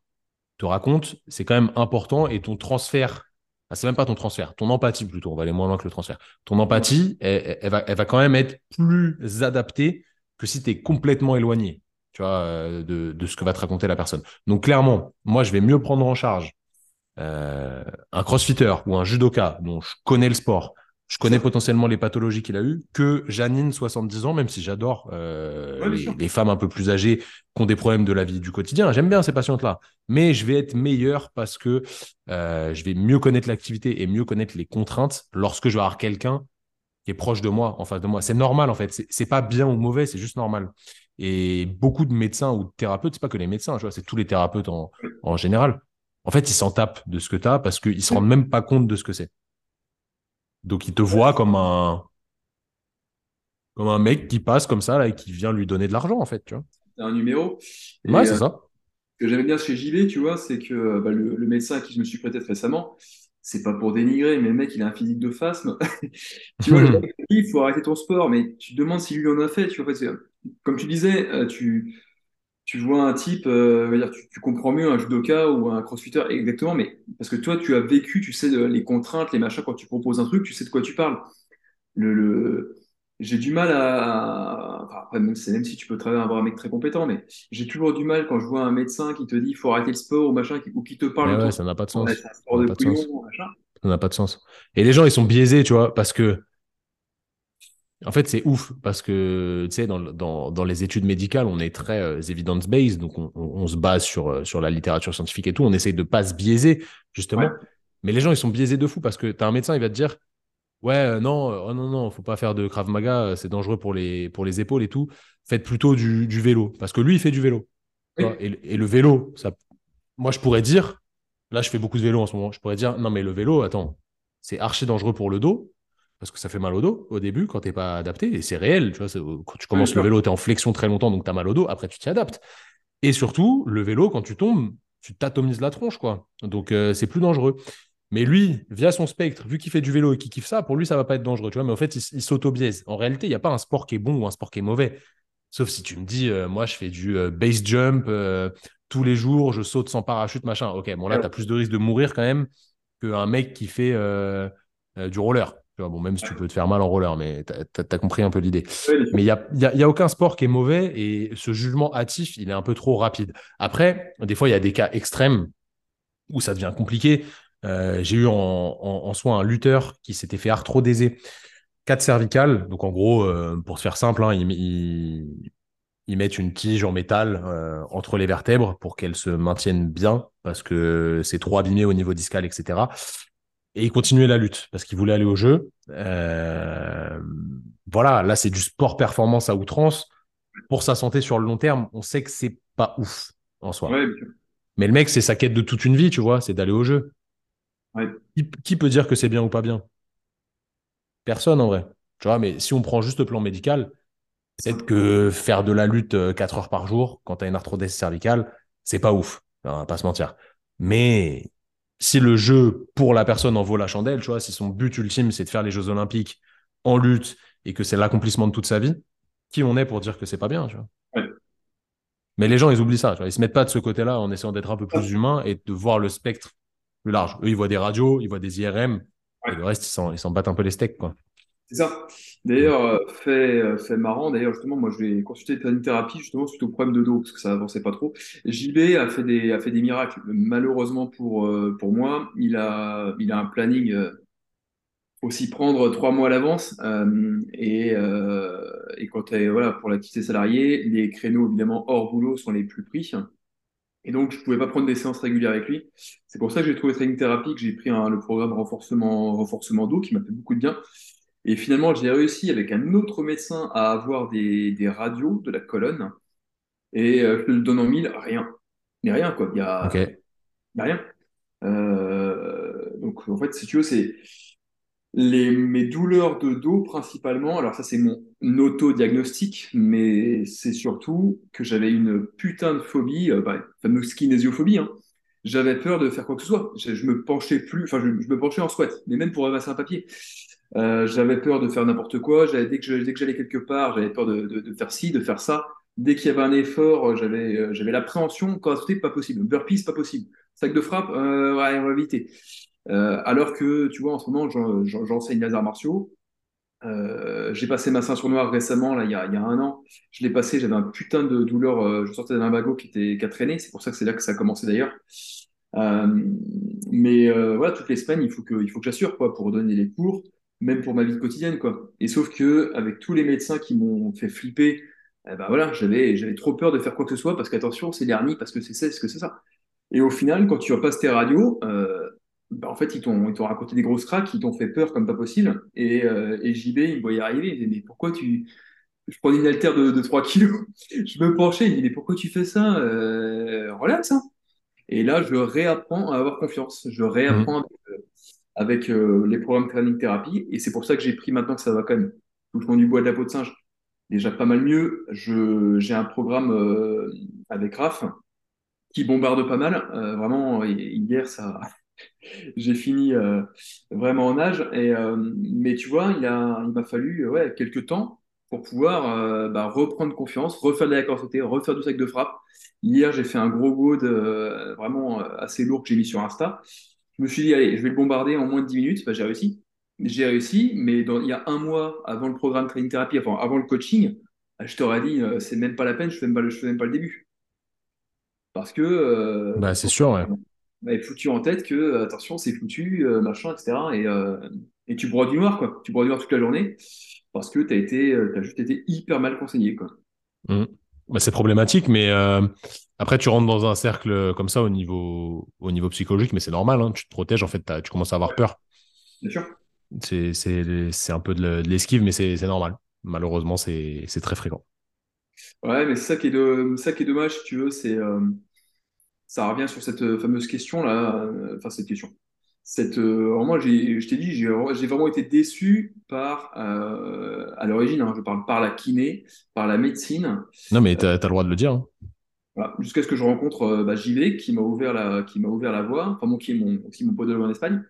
te raconte, c'est quand même important et ton transfert, ah, c'est même pas ton transfert, ton empathie plutôt, on va aller moins loin que le transfert. Ton empathie, elle, va, elle va quand même être plus adaptée que si tu es complètement éloigné, tu vois, euh, de, de ce que va te raconter la personne. Donc clairement, moi, je vais mieux prendre en charge euh, un crossfitter ou un judoka dont je connais le sport, je connais potentiellement les pathologies qu'il a eues, que Janine, 70 ans, même si j'adore euh, Ouais, les, femmes un peu plus âgées qui ont des problèmes de la vie du quotidien. J'aime bien ces patientes-là, mais je vais être meilleur parce que euh, je vais mieux connaître l'activité et mieux connaître les contraintes lorsque je vais avoir quelqu'un qui est proche de moi, en face de moi. C'est normal, en fait. C'est- C'est pas bien ou mauvais, c'est juste normal. Et beaucoup de médecins ou de thérapeutes, c'est pas que les médecins, tu vois, c'est tous les thérapeutes en, en général. En fait, ils s'en tapent de ce que tu as parce qu'ils se rendent même pas compte de ce que c'est. Donc, ils te voient comme un, comme un mec qui passe comme ça là, et qui vient lui donner de l'argent, en fait, tu vois. C'est un numéro. Et Ouais, euh, c'est ça. Ce que j'aimais bien chez JV, tu vois, c'est que euh, bah, le, le médecin à qui je me suis prêté récemment, c'est pas pour dénigrer, mais le mec, il a un physique de phasme. Tu vois, il il faut arrêter ton sport, mais tu te demandes s'il lui en a fait. Tu vois, comme tu disais, euh, tu, tu vois un type, euh, dire, tu, tu comprends mieux un judoka ou un crossfitter, exactement, mais parce que toi, tu as vécu, tu sais de- les contraintes, les machins, quand tu proposes un truc, tu sais de quoi tu parles. Le, le... J'ai du mal à. Enfin, après, même, si tu peux très bien avoir un mec très compétent, mais j'ai toujours du mal quand je vois un médecin qui te dit il faut arrêter le sport ou machin, qui- ou qui te parle ouais, ça n'a pas de sens. n'a pas. Ça n'a pas de sens. Et les gens, ils sont biaisés, tu vois, parce que, en fait, c'est ouf, parce que, tu sais, dans, dans, dans les études médicales, on est très euh, evidence-based, donc on, on, on se base sur, euh, sur la littérature scientifique et tout, on essaye de pas se biaiser, justement. Ouais. Mais les gens, ils sont biaisés de fou, parce que tu as un médecin, il va te dire, ouais, euh, non, euh, oh non, non, faut pas faire de Krav Maga, euh, c'est dangereux pour les, pour les épaules et tout. Faites plutôt du, du vélo, parce que lui, il fait du vélo. Oui. Et, et le vélo, ça, moi, je pourrais dire, là, je fais beaucoup de vélo en ce moment, je pourrais dire, non, mais le vélo, attends, c'est archi dangereux pour le dos, parce que ça fait mal au dos au début quand t'es pas adapté, et c'est réel, tu vois, quand tu commences le vélo, tu es en flexion très longtemps, donc tu as mal au dos, après tu t'y adaptes. Et surtout, le vélo, quand tu tombes, tu t'atomises la tronche, quoi. Donc euh, c'est plus dangereux. Mais lui, via son spectre, vu qu'il fait du vélo et qu'il kiffe ça, pour lui, ça va pas être dangereux, tu vois. Mais en fait, il, s'auto-biaise. En réalité, il n'y a pas un sport qui est bon ou un sport qui est mauvais. Sauf si tu me dis, euh, moi, je fais du euh, base jump tous les jours, je saute sans parachute, machin. Ok, bon, là, tu as plus de risque de mourir quand même qu'un mec qui fait euh, euh, bon, même si tu peux te faire mal en roller, mais tu as, compris un peu l'idée. mais il n'y a, y a, aucun sport qui est mauvais et ce jugement hâtif, il est un peu trop rapide. Après, des fois, il y a des cas extrêmes où ça devient compliqué. Euh, j'ai eu en, en, soi un lutteur qui s'était fait arthrodéser quatre cervicales. Donc, en gros, euh, pour se faire simple, hein, ils, mettent une tige en métal euh, entre les vertèbres pour qu'elles se maintiennent bien parce que c'est trop abîmé au niveau discal, etc. Et il continuait la lutte parce qu'il voulait aller au jeu. voilà, là, c'est du sport performance à outrance. Pour sa santé sur le long terme, on sait que c'est pas ouf en soi. Mais le mec, c'est sa quête de toute une vie, tu vois, c'est d'aller au jeu. Qui, peut dire que c'est bien ou pas bien? Personne en vrai. Tu vois, mais si on prend juste le plan médical, peut-être que faire de la lutte 4 euh, heures par jour quand tu as une arthrodèse cervicale, c'est pas ouf. On va pas se mentir. Mais si le jeu pour la personne en vaut la chandelle, tu vois, si son but ultime c'est de faire les Jeux Olympiques en lutte et que c'est l'accomplissement de toute sa vie, qui on est pour dire que c'est pas bien, tu vois? Mais les gens, ils oublient ça. Tu vois. Ils se mettent pas de ce côté-là en essayant d'être un peu plus humain et de voir le spectre plus large. Eux, ils voient des radios, ils voient des IRM, et le reste, ils s'en battent un peu les steaks, quoi. C'est ça. D'ailleurs, euh, fait, euh, fait marrant, d'ailleurs, justement, moi, je vais consulter une thérapie, justement, suite au problème de dos, parce que ça avançait pas trop. JB a fait des, a fait des miracles. Malheureusement pour, euh, pour moi, il a, il a un planning aussi prendre trois mois à l'avance. et, et quand voilà, pour l'activité salariée, les créneaux, évidemment, hors boulot sont les plus pris. Et donc, je ne pouvais pas prendre des séances régulières avec lui. C'est pour ça que j'ai trouvé Training Therapy, que j'ai pris le programme renforcement, renforcement d'eau, qui m'a fait beaucoup de bien. Et finalement, j'ai réussi avec un autre médecin à avoir des, des radios de la colonne. Et euh, je le donne en mille, rien. Mais rien, quoi. Il n'y a, y a rien. Euh, donc, en fait, si tu veux, c'est les, mes douleurs de dos principalement, alors ça c'est mon auto-diagnostic, mais c'est surtout que j'avais une putain de phobie, euh, bah, fameuse kinésiophobie. Hein. J'avais peur de faire quoi que ce soit. Je, je me penchais plus, enfin je, me penchais en squat, mais même pour ramasser un papier. Euh, j'avais peur de faire n'importe quoi. Que, dès que j'allais quelque part, j'avais peur de, de, de, faire ci, de faire ça. Dès qu'il y avait un effort, j'avais euh, j'avais l'appréhension. Quand c'était pas possible. Burpees, pas possible. Sac de frappe, euh, ouais, on va éviter. Euh, alors que, tu vois, en ce moment, j'enseigne les arts martiaux. Euh, j'ai passé ma ceinture noire récemment, là, il y a, un an. Je l'ai passé, j'avais un putain de douleur. Euh, je sortais d'un bagot qui, était, qui a traîné. C'est pour ça que c'est là que ça a commencé d'ailleurs. mais voilà, toutes les semaines, il faut que, il faut que j'assure quoi, pour donner les cours, même pour ma vie quotidienne. Quoi. Et sauf que avec tous les médecins qui m'ont fait flipper, eh ben voilà, j'avais, j'avais trop peur de faire quoi que ce soit parce qu'attention, c'est dernier, parce que c'est ce que c'est ça. Et au final, quand tu repasses tes radios, bah, en fait, ils t'ont, raconté des grosses cracks, ils t'ont fait peur comme pas possible. Et, euh, et JB, il me voyait arriver, il me disait, mais pourquoi tu... Je prenais une haltère de, de 3 kilos, je me penchais, il me dit, mais pourquoi tu fais ça euh, Relax, hein. Et là, je réapprends à avoir confiance. Je réapprends mmh. Avec, euh, les programmes training thérapie. Et c'est pour ça que j'ai pris maintenant que ça va quand même. Tout le fond du bois de la peau de singe, déjà pas mal mieux. J'ai un programme euh, avec Raph qui bombarde pas mal. Euh, vraiment, hier, ça, j'ai fini vraiment en âge. Et, mais tu vois, il a, il m'a fallu ouais, quelques temps pour pouvoir bah, reprendre confiance, refaire de la corsité, refaire du sac de frappe. Hier, j'ai fait un gros goad vraiment assez lourd que j'ai mis sur Insta. Je me suis dit, allez, je vais le bombarder en moins de 10 minutes. Bah, j'ai réussi. J'ai réussi, mais dans, il y a un mois avant le programme Training Therapy, enfin avant le coaching, je t'aurais dit, c'est même pas la peine, je fais même pas le, je fais même pas le début. Parce que. bah, c'est sûr, ouais est foutu en tête que, euh, attention, c'est foutu, euh, machin, etc. Et, euh, et tu broies du noir, quoi. Tu broies du noir toute la journée parce que tu as, été, as juste été hyper mal conseillé, quoi. Mmh. Bah, c'est problématique, mais après, tu rentres dans un cercle comme ça au niveau, au niveau psychologique, mais c'est normal, hein. tu te protèges, en fait, tu commences à avoir peur. Bien sûr. C'est un peu de l'esquive, mais c'est normal. Malheureusement, c'est très fréquent. Ouais, mais c'est ça, qui est de, ça qui est dommage, si tu veux, c'est ça revient sur cette euh, fameuse question-là, euh, enfin cette question. Cette, euh, moi, je t'ai dit, j'ai vraiment été déçu par, à l'origine, hein, je parle par la kiné, par la médecine. Non, mais tu as, le droit de le dire. Hein. Jusqu'à ce que je rencontre bah, JV, qui m'a ouvert, la, qui ouvert la voie, enfin, mon, qui est mon, aussi mon podologue en Espagne.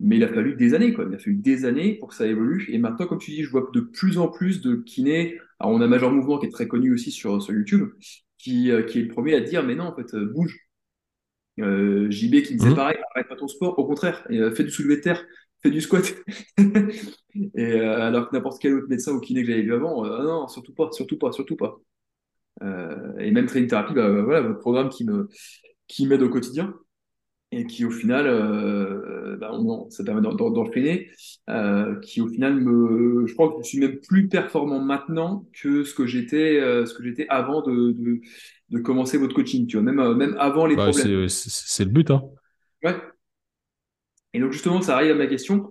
Mais il a fallu des années, quoi. Il a fallu des années pour que ça évolue. Et maintenant, comme tu dis, je vois de plus en plus de kinés. Alors, on a Major Mouvement qui est très connu aussi sur, sur YouTube, qui, qui est le premier à dire, mais non, en fait, bouge. Euh, JB qui disait mmh. pareil, arrête pas ton sport, au contraire, euh, fais du soulevé de terre, fais du squat. et euh, alors que n'importe quel autre médecin ou kiné que j'avais vu avant, euh, ah non, surtout pas, surtout pas, surtout pas. Euh, et même training thérapie, bah, voilà, le programme qui me qui m'aide au quotidien et qui au final, euh, bah, ça permet d'enchaîner, euh, qui au final me, je crois que je suis même plus performant maintenant que ce que j'étais, euh, ce que j'étais avant de, de, de, commencer votre coaching, tu vois, même, même avant les bah, problèmes. C'est le but, hein. Ouais. Et donc justement, ça arrive à ma question.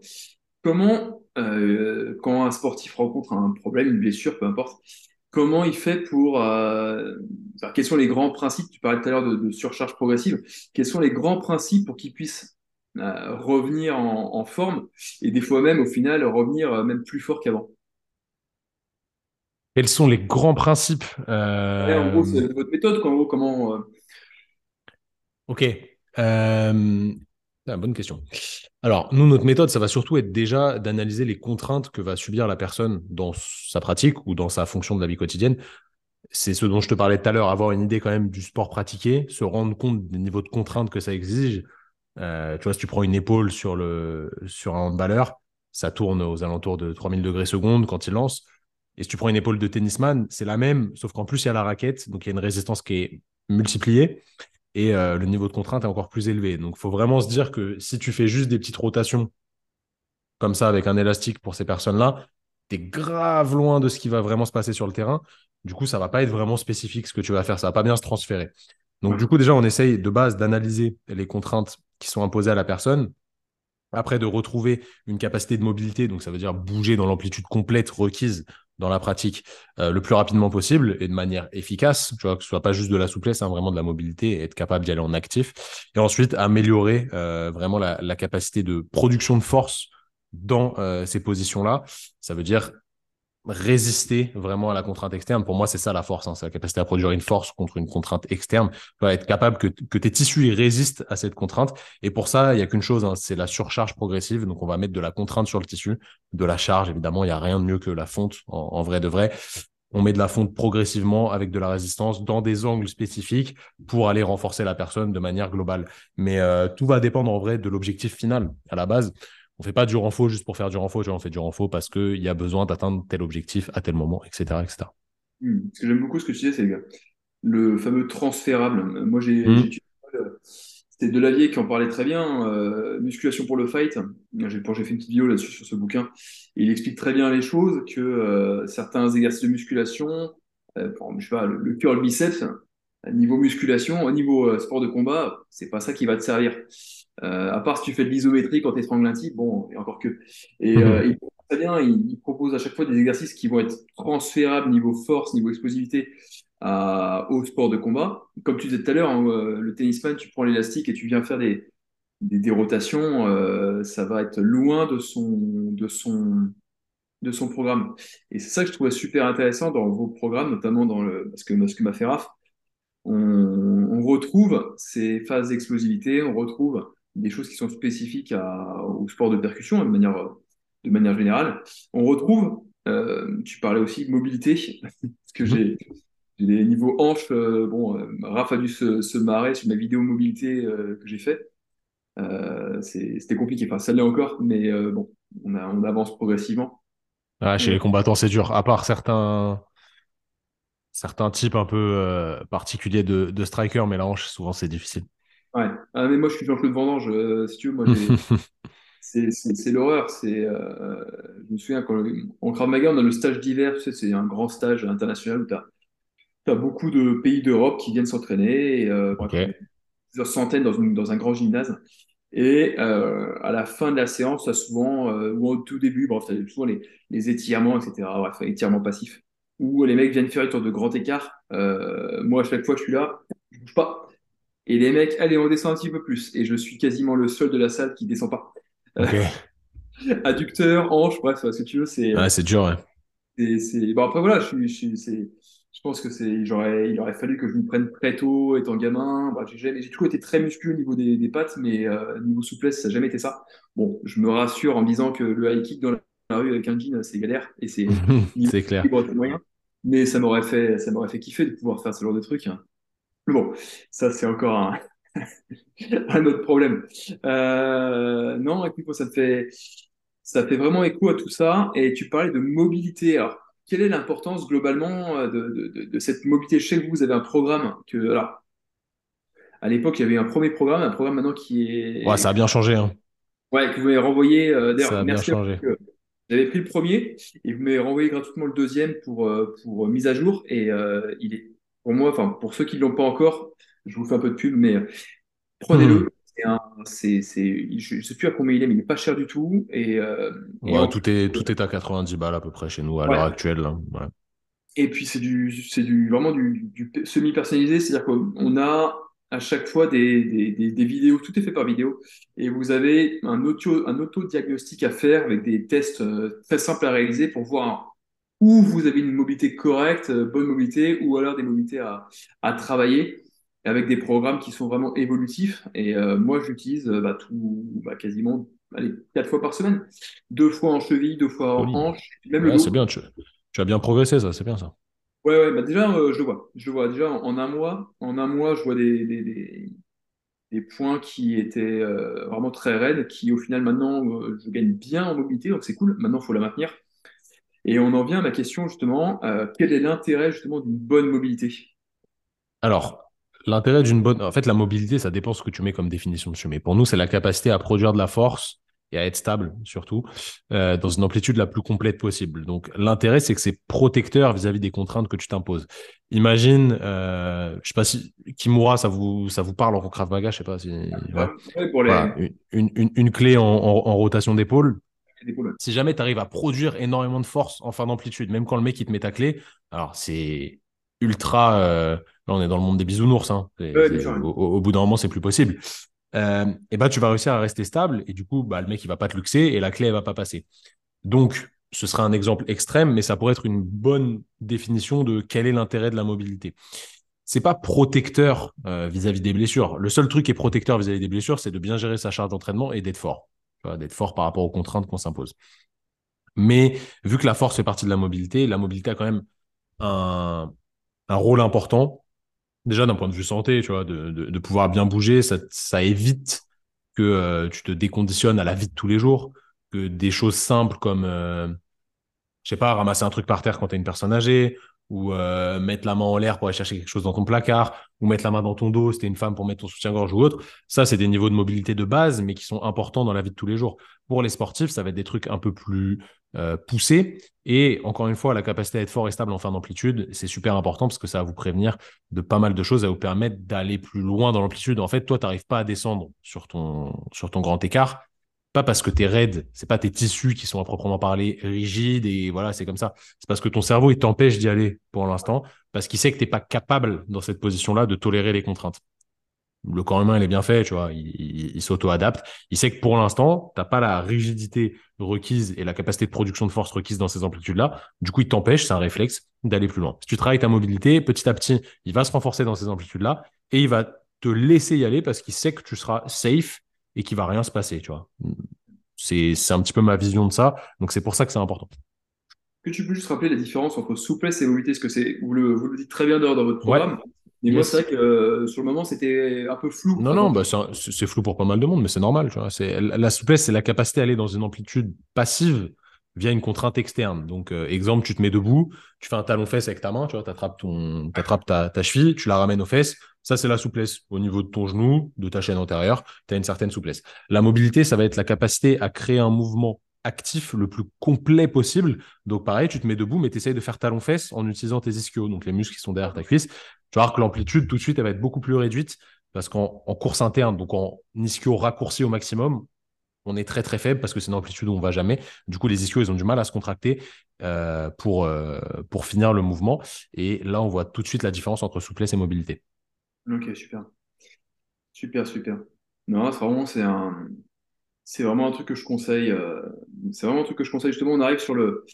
Comment, quand un sportif rencontre un problème, une blessure, peu importe, comment il fait pour... Euh, quels sont les grands principes Tu parlais tout à l'heure de, surcharge progressive. Quels sont les grands principes pour qu'il puisse euh, revenir en, forme et des fois même, au final, revenir euh, même plus fort qu'avant? Quels sont les grands principes En gros, c'est votre méthode. Quoi, comment... Ok. Ah, bonne question. Alors, nous, notre méthode, ça va surtout être déjà d'analyser les contraintes que va subir la personne dans sa pratique ou dans sa fonction de la vie quotidienne. C'est ce dont je te parlais tout à l'heure, avoir une idée quand même du sport pratiqué, se rendre compte des niveaux de contraintes que ça exige. Euh, tu vois, si tu prends une épaule sur, le, sur un handballeur, ça tourne aux alentours de 3000 degrés secondes quand il lance. Et si tu prends une épaule de tennisman, c'est la même, sauf qu'en plus, il y a la raquette, donc il y a une résistance qui est multipliée et euh, le niveau de contrainte est encore plus élevé. Donc, il faut vraiment se dire que si tu fais juste des petites rotations comme ça avec un élastique pour ces personnes-là, tu es grave loin de ce qui va vraiment se passer sur le terrain. Du coup, ça va pas être vraiment spécifique ce que tu vas faire, ça va pas bien se transférer. Donc, du coup, déjà, on essaye de base d'analyser les contraintes qui sont imposées à la personne après, de retrouver une capacité de mobilité, donc ça veut dire bouger dans l'amplitude complète requise dans la pratique euh, le plus rapidement possible et de manière efficace, tu vois, que ce soit pas juste de la souplesse, hein, vraiment de la mobilité et être capable d'y aller en actif. Et ensuite, améliorer euh, vraiment la, capacité de production de force dans euh, ces positions-là. Ça veut dire résister vraiment à la contrainte externe. Pour moi, c'est ça la force, hein, c'est la capacité à produire une force contre une contrainte externe. Tu être capable que, que tes tissus résistent à cette contrainte. Et pour ça, il n'y a qu'une chose, hein, c'est la surcharge progressive. Donc, on va mettre de la contrainte sur le tissu, de la charge. Évidemment, il n'y a rien de mieux que la fonte en, vrai de vrai. On met de la fonte progressivement avec de la résistance dans des angles spécifiques pour aller renforcer la personne de manière globale. Mais euh, tout va dépendre en vrai de l'objectif final à la base on fait pas du renfort juste pour faire du renfort, on fait du renfort parce qu'il y a besoin d'atteindre tel objectif à tel moment, etc. etc. Ce que j'aime beaucoup ce que tu disais, c'est le fameux transférable. Moi, j'ai hmm. c'était Delavier qui en parlait très bien, euh, musculation pour le fight. J'ai fait une petite vidéo là-dessus sur ce bouquin. il explique très bien les choses que euh, certains exercices de musculation, euh, je sais pas, le, le curl biceps, niveau musculation, au niveau sport de combat, c'est pas ça qui va te servir. Euh, à part si tu fais de l'isométrie quand tu étrangles un type, bon, et encore que. Et mhm. euh, il, très bien, il, propose à chaque fois des exercices qui vont être transférables niveau force, niveau explosivité à, au sport de combat. Comme tu disais tout à l'heure, hein, euh, le tennisman, tu prends l'élastique et tu viens faire des, des, des rotations, euh, ça va être loin de son, de son, de son programme. Et c'est ça que je trouvais super intéressant dans vos programmes, notamment dans le, parce que, ce que m'a fait Raph, on, on retrouve ces phases d'explosivité, on retrouve des choses qui sont spécifiques au sport de percussion de manière, générale. On retrouve, euh, tu parlais aussi mobilité, parce que j'ai des niveaux hanches. Euh, bon, euh, Raph a dû se, marrer sur ma vidéo mobilité euh, que j'ai fait. C'était compliqué, enfin ça l'est encore, mais bon, on, avance progressivement. Ah, chez les combattants, c'est dur. À part certains, certains types un peu particuliers de, de striker, mais la hanche, souvent, c'est difficile. Ouais. Ah, mais moi, je suis Jean-Claude Vendange, euh, si tu veux. Moi, c'est l'horreur. C'est, euh, je me souviens, quand en Krav Maga, on a le stage d'hiver. Tu sais, c'est un grand stage international où tu as, beaucoup de pays d'Europe qui viennent s'entraîner. Euh, plusieurs centaines dans, une, dans un grand gymnase. Et euh, à la fin de la séance, as souvent, ou au tout début, bref, tu as toujours les, les, étirements, etc. Bref, étirements passifs. Où les mecs viennent faire une tour de grand écart. Moi, à chaque fois, je suis là, je bouge pas. Et les mecs, allez, on descend un petit peu plus. Et je suis quasiment le seul de la salle qui descend pas. Adducteur, hanche, bref, ce que tu veux, c'est. Ouais, c'est dur, ouais. C'est, Bon, après, voilà, je, suis, c'est... je pense que c'est, j'aurais, il aurait fallu que je me prenne très tôt, étant gamin. Bah, j'ai, j'ai toujours été très musclé au niveau des, des pattes, mais euh, niveau souplesse, ça n'a jamais été ça. Bon, je me rassure en me disant que le high kick dans la rue avec un jean, c'est galère. Et c'est, c'est clair. Mais ça m'aurait fait, ça m'aurait fait kiffer de pouvoir faire ce genre de truc. Bon, ça c'est encore un, un autre problème. Euh, non, écoute, ça fait, ça fait vraiment écho à tout ça. Et tu parlais de mobilité. Alors, quelle est l'importance globalement euh, de, de, de, cette mobilité Chez vous, vous avez un programme que, alors, à l'époque, il y avait un premier programme, un programme maintenant qui est. Ouais, ça a bien changé. Hein. Ouais, que vous m'avez renvoyé. Euh, ça a bien changé. J'avais pris le premier et vous m'avez renvoyé gratuitement le deuxième pour, euh, pour mise à jour. Et euh, il est, pour moi, enfin, pour ceux qui ne l'ont pas encore, je vous fais un peu de pub, mais prenez-le. Hmm. C'est je ne sais plus à combien il est, mais il n'est pas cher du tout. Et, ouais, tout, est, tout est à 90 balles à peu près chez nous à l'heure actuelle. Ouais. Et puis c'est du, c'est du, vraiment du, du semi-personnalisé, c'est-à-dire qu'on a à chaque fois des, des, des, vidéos, tout est fait par vidéo, et vous avez un auto, un auto-diagnostic à faire avec des tests euh, très simples à réaliser pour voir où vous avez une mobilité correcte, euh, bonne mobilité, ou alors des mobilités à, à travailler, avec des programmes qui sont vraiment évolutifs. Et euh, moi, j'utilise bah, tout, bah, quasiment allez, quatre fois par semaine, deux fois en cheville, deux fois en hanche, même C'est bien, tu, tu as bien progressé, ça, c'est bien ça. Ouais, ouais, bah déjà, euh, je le vois. Je le vois. Déjà, en, un mois, en un mois, je vois des, des, des, points qui étaient euh, vraiment très raides, qui au final, maintenant, euh, je gagne bien en mobilité, donc c'est cool. Maintenant, il faut la maintenir. Et on en vient à ma question, justement, quel est l'intérêt, justement, d'une bonne mobilité? Alors, l'intérêt d'une bonne... En fait, la mobilité, ça dépend ce que tu mets comme définition dessus. Mais pour nous, c'est la capacité à produire de la force et à être stable surtout euh, dans une amplitude la plus complète possible. Donc l'intérêt c'est que c'est protecteur vis-à-vis des contraintes que tu t'imposes. Imagine, euh, je sais pas si Kimura ça vous ça vous parle en Krav Maga, je sais pas si une, une, une, clé en, en, rotation d'épaule. Si jamais tu arrives à produire énormément de force en fin d'amplitude, même quand le mec il te met ta clé, alors c'est ultra. Euh, là, on est dans le monde des bisounours. Hein. au, au, bout d'un moment, c'est plus possible euh, et bah, tu vas réussir à rester stable et du coup, bah, le mec, il va pas te luxer et la clé, elle va pas passer. Donc, ce sera un exemple extrême, mais ça pourrait être une bonne définition de quel est l'intérêt de la mobilité. C'est pas protecteur euh, vis-à-vis des blessures. Le seul truc qui est protecteur vis-à-vis des blessures, c'est de bien gérer sa charge d'entraînement et d'être fort, d'être fort par rapport aux contraintes qu'on s'impose. Mais vu que la force fait partie de la mobilité, la mobilité a quand même un, rôle important déjà d'un point de vue santé, tu de, pouvoir bien bouger, ça, ça évite que euh, tu te déconditionnes à la vie de tous les jours, que des choses simples comme, euh, je sais pas, ramasser un truc par terre quand tu es une personne âgée, ou euh, mettre la main en l'air pour aller chercher quelque chose dans ton placard, ou mettre la main dans ton dos si une femme pour mettre ton soutien-gorge ou autre. Ça, c'est des niveaux de mobilité de base, mais qui sont importants dans la vie de tous les jours. Pour les sportifs, ça va être des trucs un peu plus euh, poussés. Et encore une fois, la capacité à être fort et stable en fin d'amplitude, c'est super important parce que ça va vous prévenir de pas mal de choses, ça vous permettre d'aller plus loin dans l'amplitude. En fait, toi, tu n'arrives pas à descendre sur ton, sur ton grand écart pas parce que tu es raide, c'est pas tes tissus qui sont à proprement parler rigides et voilà, c'est comme ça. C'est parce que ton cerveau, il t'empêche d'y aller pour l'instant, parce qu'il sait que tu n'es pas capable dans cette position-là de tolérer les contraintes. Le corps humain, il est bien fait, tu vois, il, s'auto-adapte. Il sait que pour l'instant, tu n'as pas la rigidité requise et la capacité de production de force requise dans ces amplitudes-là. Du coup, il t'empêche, c'est un réflexe, d'aller plus loin. Si tu travailles ta mobilité, petit à petit, il va se renforcer dans ces amplitudes-là et il va te laisser y aller parce qu'il sait que tu seras safe et qu'il va rien se passer, tu vois. C'est un petit peu ma vision de ça, donc c'est pour ça que c'est important. Que tu peux juste rappeler la différence entre souplesse et mobilité, ce que c'est vous le, vous le dites très bien dans votre programme. Mais moi, c'est vrai que euh, sur le moment, c'était un peu flou. Non, non, bah, c'est flou pour pas mal de monde, mais c'est normal. Tu vois. La souplesse, c'est la capacité à aller dans une amplitude passive via une contrainte externe. Donc, euh, exemple, tu te mets debout, tu fais un talon-fesse avec ta main, tu vois, attrapes, ton, attrapes ta, ta cheville, tu la ramènes aux fesses. Ça, c'est la souplesse. Au niveau de ton genou, de ta chaîne antérieure, tu as une certaine souplesse. La mobilité, ça va être la capacité à créer un mouvement actif le plus complet possible. Donc, pareil, tu te mets debout, mais tu essayes de faire talon-fesse en utilisant tes ischios, donc les muscles qui sont derrière ta cuisse. Tu vas voir que l'amplitude, tout de suite, elle va être beaucoup plus réduite parce qu'en course interne, donc en ischio raccourci au maximum, on est très très faible parce que c'est une amplitude où on va jamais. Du coup, les ischios, ils ont du mal à se contracter euh, euh, pour finir le mouvement. Et là, on voit tout de suite la différence entre souplesse et mobilité. Ok, super. Super, super. Non, c'est vraiment, c'est un, c'est vraiment un truc que je conseille. Euh, c'est vraiment un truc que je conseille. Justement, on arrive sur le.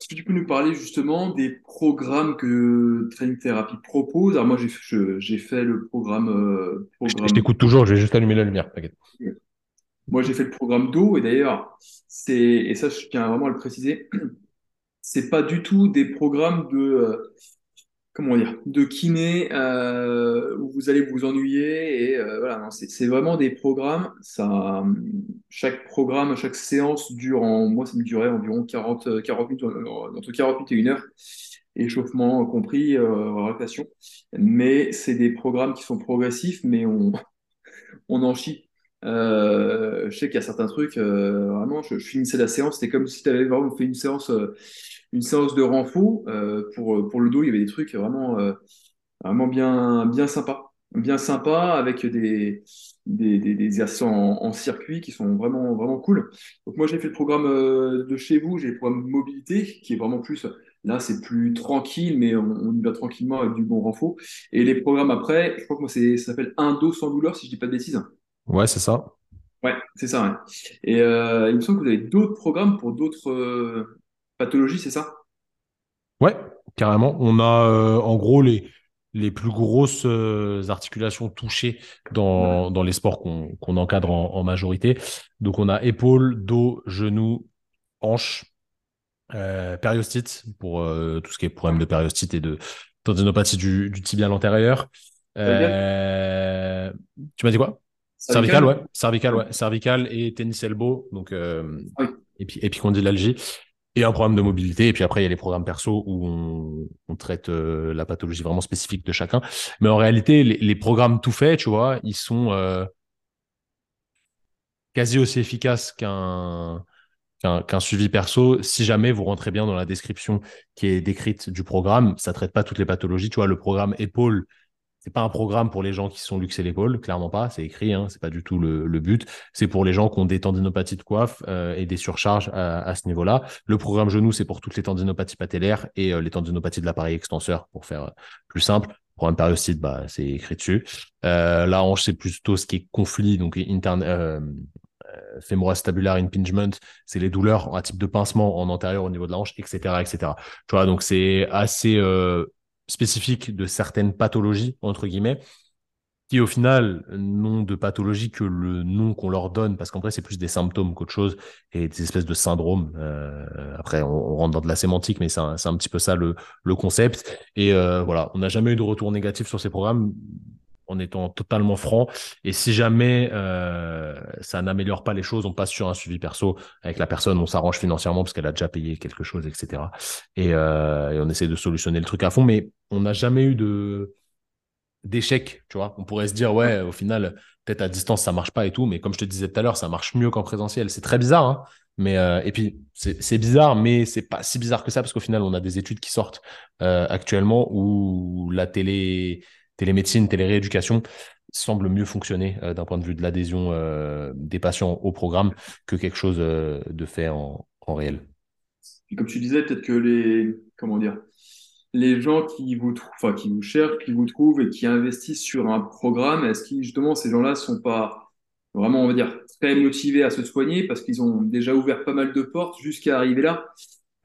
Est-ce que tu peux nous parler justement des programmes que Training Therapy propose Alors moi, j'ai fait le programme. Euh, Je t'écoute toujours, je vais juste allumer la lumière. Moi, j'ai fait le programme d'eau et d'ailleurs, c'est et ça, je tiens vraiment à le préciser, c'est pas du tout des programmes de euh, comment dire, de kiné euh, où vous allez vous ennuyer. Et euh, voilà, c'est vraiment des programmes. Ça, chaque programme, chaque séance dure en, moi, ça me durait environ 40, 40 minutes, euh, entre 40 minutes et une heure, échauffement compris, euh, récréation. Mais c'est des programmes qui sont progressifs, mais on, on en chie. Euh, je sais qu'il y a certains trucs, euh, vraiment, je, je finissais la séance, c'était comme si tu avais vraiment fait une séance, euh, une séance de renfo euh, pour, pour le dos. Il y avait des trucs vraiment, euh, vraiment bien, bien sympas, bien sympas avec des, des, des, des exercices en, circuit qui sont vraiment, vraiment cool. Donc moi, j'ai fait le programme euh, de chez vous, j'ai le programme mobilité qui est vraiment plus, là, c'est plus tranquille, mais on, on y va tranquillement avec du bon renfo. Et les programmes après, je crois que moi, ça s'appelle un dos sans douleur, si je dis pas de bêtises. Ouais, c'est ça. Ouais, c'est ça, ouais. Et euh, il me semble que vous avez d'autres programmes pour d'autres euh, pathologies, c'est ça? Ouais, carrément. On a euh, en gros les, les plus grosses articulations touchées Ouais. dans, dans les sports qu'on qu'on encadre en, en majorité. Donc on a épaules, dos, genoux, hanches, euh, périostite pour tout ce qui est problème de périostite et de tendinopathie du, du tibial antérieur. Tu m'as dit quoi? Cervical, ouais. Cervical, Ouais. Cervical et tennis elbow, donc euh, oui. épi- épicondylalgie. Et un programme de mobilité. Et puis après, il y a les programmes perso où on, on traite euh, la pathologie vraiment spécifique de chacun. Mais en réalité, les, les programmes tout faits, tu vois, ils sont euh, quasi aussi efficaces qu'un qu'un qu'un suivi perso. Si jamais vous rentrez bien dans la description qui est décrite du programme, ça traite pas toutes les pathologies. Tu vois, le programme épaule, c'est pas un programme pour les gens qui sont luxés l'épaule, clairement pas. C'est écrit, hein, c'est pas du tout le, but. C'est pour les gens qui ont des tendinopathies de coiffe euh, et des surcharges à, ce niveau-là. Le programme genou, c'est pour toutes les tendinopathies patellaires et euh, les tendinopathies de l'appareil extenseur, pour faire euh, plus simple. Programme périostite, bah, c'est écrit dessus. La hanche, c'est plutôt ce qui est conflit, donc interne, fémorostabiliar impingement, c'est les douleurs à type de pincement en antérieur au niveau de la hanche, etc., etc. Tu vois, donc c'est assez euh, spécifique de certaines pathologies, entre guillemets, qui au final n'ont de pathologie que le nom qu'on leur donne, parce qu'en vrai, c'est plus des symptômes qu'autre chose, et des espèces de syndromes. Euh, après, on, rentre dans de la sémantique, mais c'est un, un petit peu ça le, le concept. Et euh, voilà, on n'a jamais eu de retour négatif sur ces programmes en étant totalement franc. Et si jamais euh, ça n'améliore pas les choses, on passe sur un suivi perso avec la personne, on s'arrange financièrement parce qu'elle a déjà payé quelque chose, etc. Et, euh, et on essaie de solutionner le truc à fond, mais on n'a jamais eu de d'échec, tu vois. On pourrait se dire, Ouais. au final, peut-être à distance, ça marche pas et tout, mais comme je te disais tout à l'heure, ça marche mieux qu'en présentiel. C'est très bizarre, hein. Mais euh, et puis c'est bizarre, mais c'est pas si bizarre que ça parce qu'au final, on a des études qui sortent actuellement où la télé télémédecine, télérééducation semble mieux fonctionner euh, d'un point de vue de l'adhésion euh, des patients au programme que quelque chose euh, de fait en, réel. Comme tu disais, peut-être que les, comment dire, les gens qui vous enfin, qui vous cherchent, qui vous trouvent et qui investissent sur un programme, est-ce que justement ces gens-là sont pas vraiment, on va dire, très motivés à se soigner parce qu'ils ont déjà ouvert pas mal de portes jusqu'à arriver là?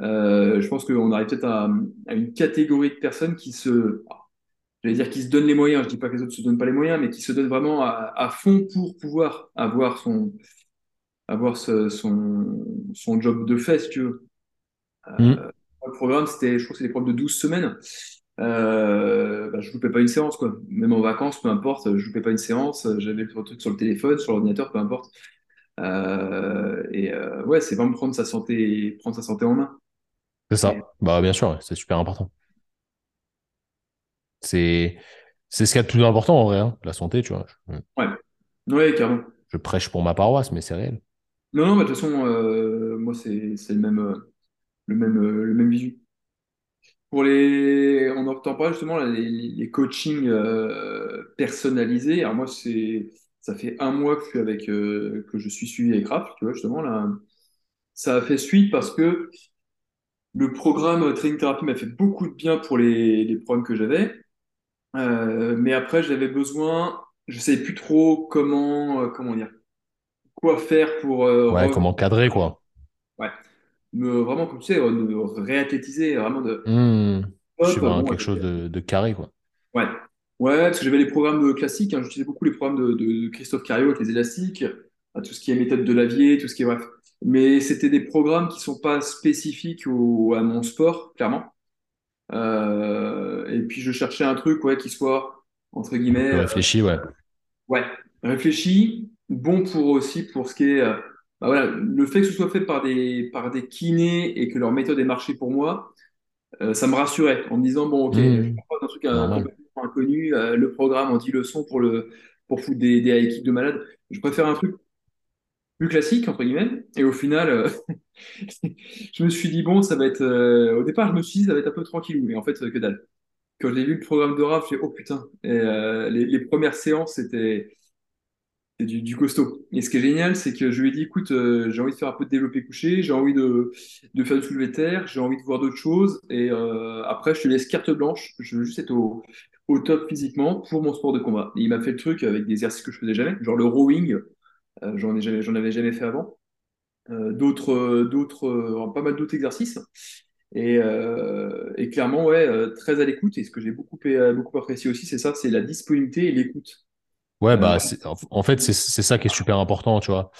Je pense qu'on arrive peut-être à une catégorie de personnes qui se, j'allais dire qui se donnent les moyens. Je dis pas que les autres se donnent pas les moyens, mais qui se donnent vraiment à, à fond pour pouvoir avoir son, avoir ce- son, son job de fait, si tu veux. Mm. Le programme, c'était, je crois que c'était des programmes de 12 semaines. Euh, bah, je loupais pas une séance, quoi. Même en vacances, peu importe, je loupais pas une séance. J'avais le truc sur le téléphone, sur l'ordinateur, peu importe. Euh, et euh, ouais, c'est vraiment prendre sa santé, prendre sa santé en main. C'est Et, ça. Bah bien sûr, c'est super important. C'est c'est ce qu'il y a de plus important en vrai, hein, la santé, tu vois. Je, ouais, ouais, carrément. je prêche pour ma paroisse, mais c'est réel. Non, non, bah, de toute façon, euh, moi, c'est, c'est le même, euh, le même, euh, le même visu. Pour les, on entend pas justement là, les, les coachings personnalisés. Alors moi, c'est, ça fait un mois que je suis avec, que je suis suivi avec Raph, tu vois, justement là. Ça a fait suite parce que le programme Training Therapy m'a fait beaucoup de bien pour les, les problèmes que j'avais. Euh, mais après, j'avais besoin, je savais plus trop comment, euh, comment dire, quoi faire pour euh, Ouais, re- comment cadrer, quoi. ouais, me, vraiment, comme tu sais, me réathlétiser, vraiment de hop, Suivre un- bon, quelque chose de, de carré, quoi. Ouais. Ouais, parce que j'avais les programmes classiques, hein, j'utilisais beaucoup les programmes de, de Christophe Cario avec les élastiques, tout ce qui est méthode de Lavier, tout ce qui est bref. Mais c'était des programmes qui sont pas spécifiques au, à mon sport, clairement. Euh, et puis je cherchais un truc ouais, qui soit, entre guillemets, euh, Réfléchi, ouais. ouais, réfléchi, bon pour aussi pour ce qui est... euh, bah voilà, le fait que ce soit fait par des, par des kinés et que leur méthode ait marché pour moi, euh, ça me rassurait en me disant, bon, ok, je Mmh, propose un truc euh, normal. complètement inconnu, euh, le programme en 10 leçons pour, le, pour foutre des, des high kicks de malade. Je préfère un truc classique, entre guillemets, et au final, euh, je me suis dit, bon, ça va être. euh, au départ, je me suis dit, ça va être un peu tranquillou, et en fait, euh, que dalle. Quand j'ai vu le programme de RAF, j'ai oh putain, et, les, premières séances, c'était du, du costaud. Et ce qui est génial, c'est que je lui ai dit, écoute, j'ai envie de faire un peu de développé couché, j'ai envie de, de faire du soulevé terre, j'ai envie de voir d'autres choses, et après, je te laisse carte blanche, je veux juste être au, top physiquement pour mon sport de combat. Il m'a fait le truc avec des exercices que je faisais jamais, genre le rowing, j'en ai jamais, j'en avais jamais fait avant euh, d'autres, euh, d'autres, euh, pas mal d'autres exercices. Et, euh, et clairement, ouais, euh, très à l'écoute. Et ce que j'ai beaucoup, euh, beaucoup apprécié aussi, c'est ça, c'est la disponibilité et l'écoute. Ouais, Euh, bah, c'est- en fait, c'est c'est ça qui est super important, tu vois.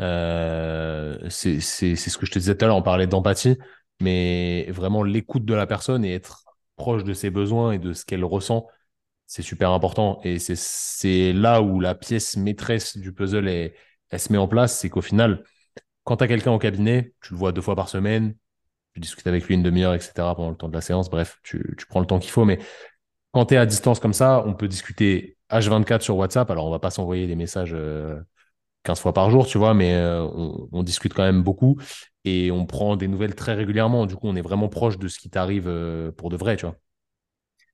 Euh, c'est c'est- c'est ce que je te disais tout à l'heure, on parlait d'empathie, mais vraiment l'écoute de la personne et être proche de ses besoins et de ce qu'elle ressent, c'est super important. Et c'est là où la pièce maîtresse du puzzle est, elle se met en place, c'est qu'au final, quand tu as quelqu'un au cabinet, tu le vois deux fois par semaine, tu discutes avec lui une demi-heure, etc., pendant le temps de la séance, bref, tu, prends le temps qu'il faut, mais quand tu es à distance comme ça, on peut discuter H24 sur WhatsApp. Alors, on va pas s'envoyer des messages euh, 15 fois par jour, tu vois, mais euh, on, on discute quand même beaucoup et on prend des nouvelles très régulièrement. Du coup, on est vraiment proche de ce qui t'arrive euh, pour de vrai, tu vois.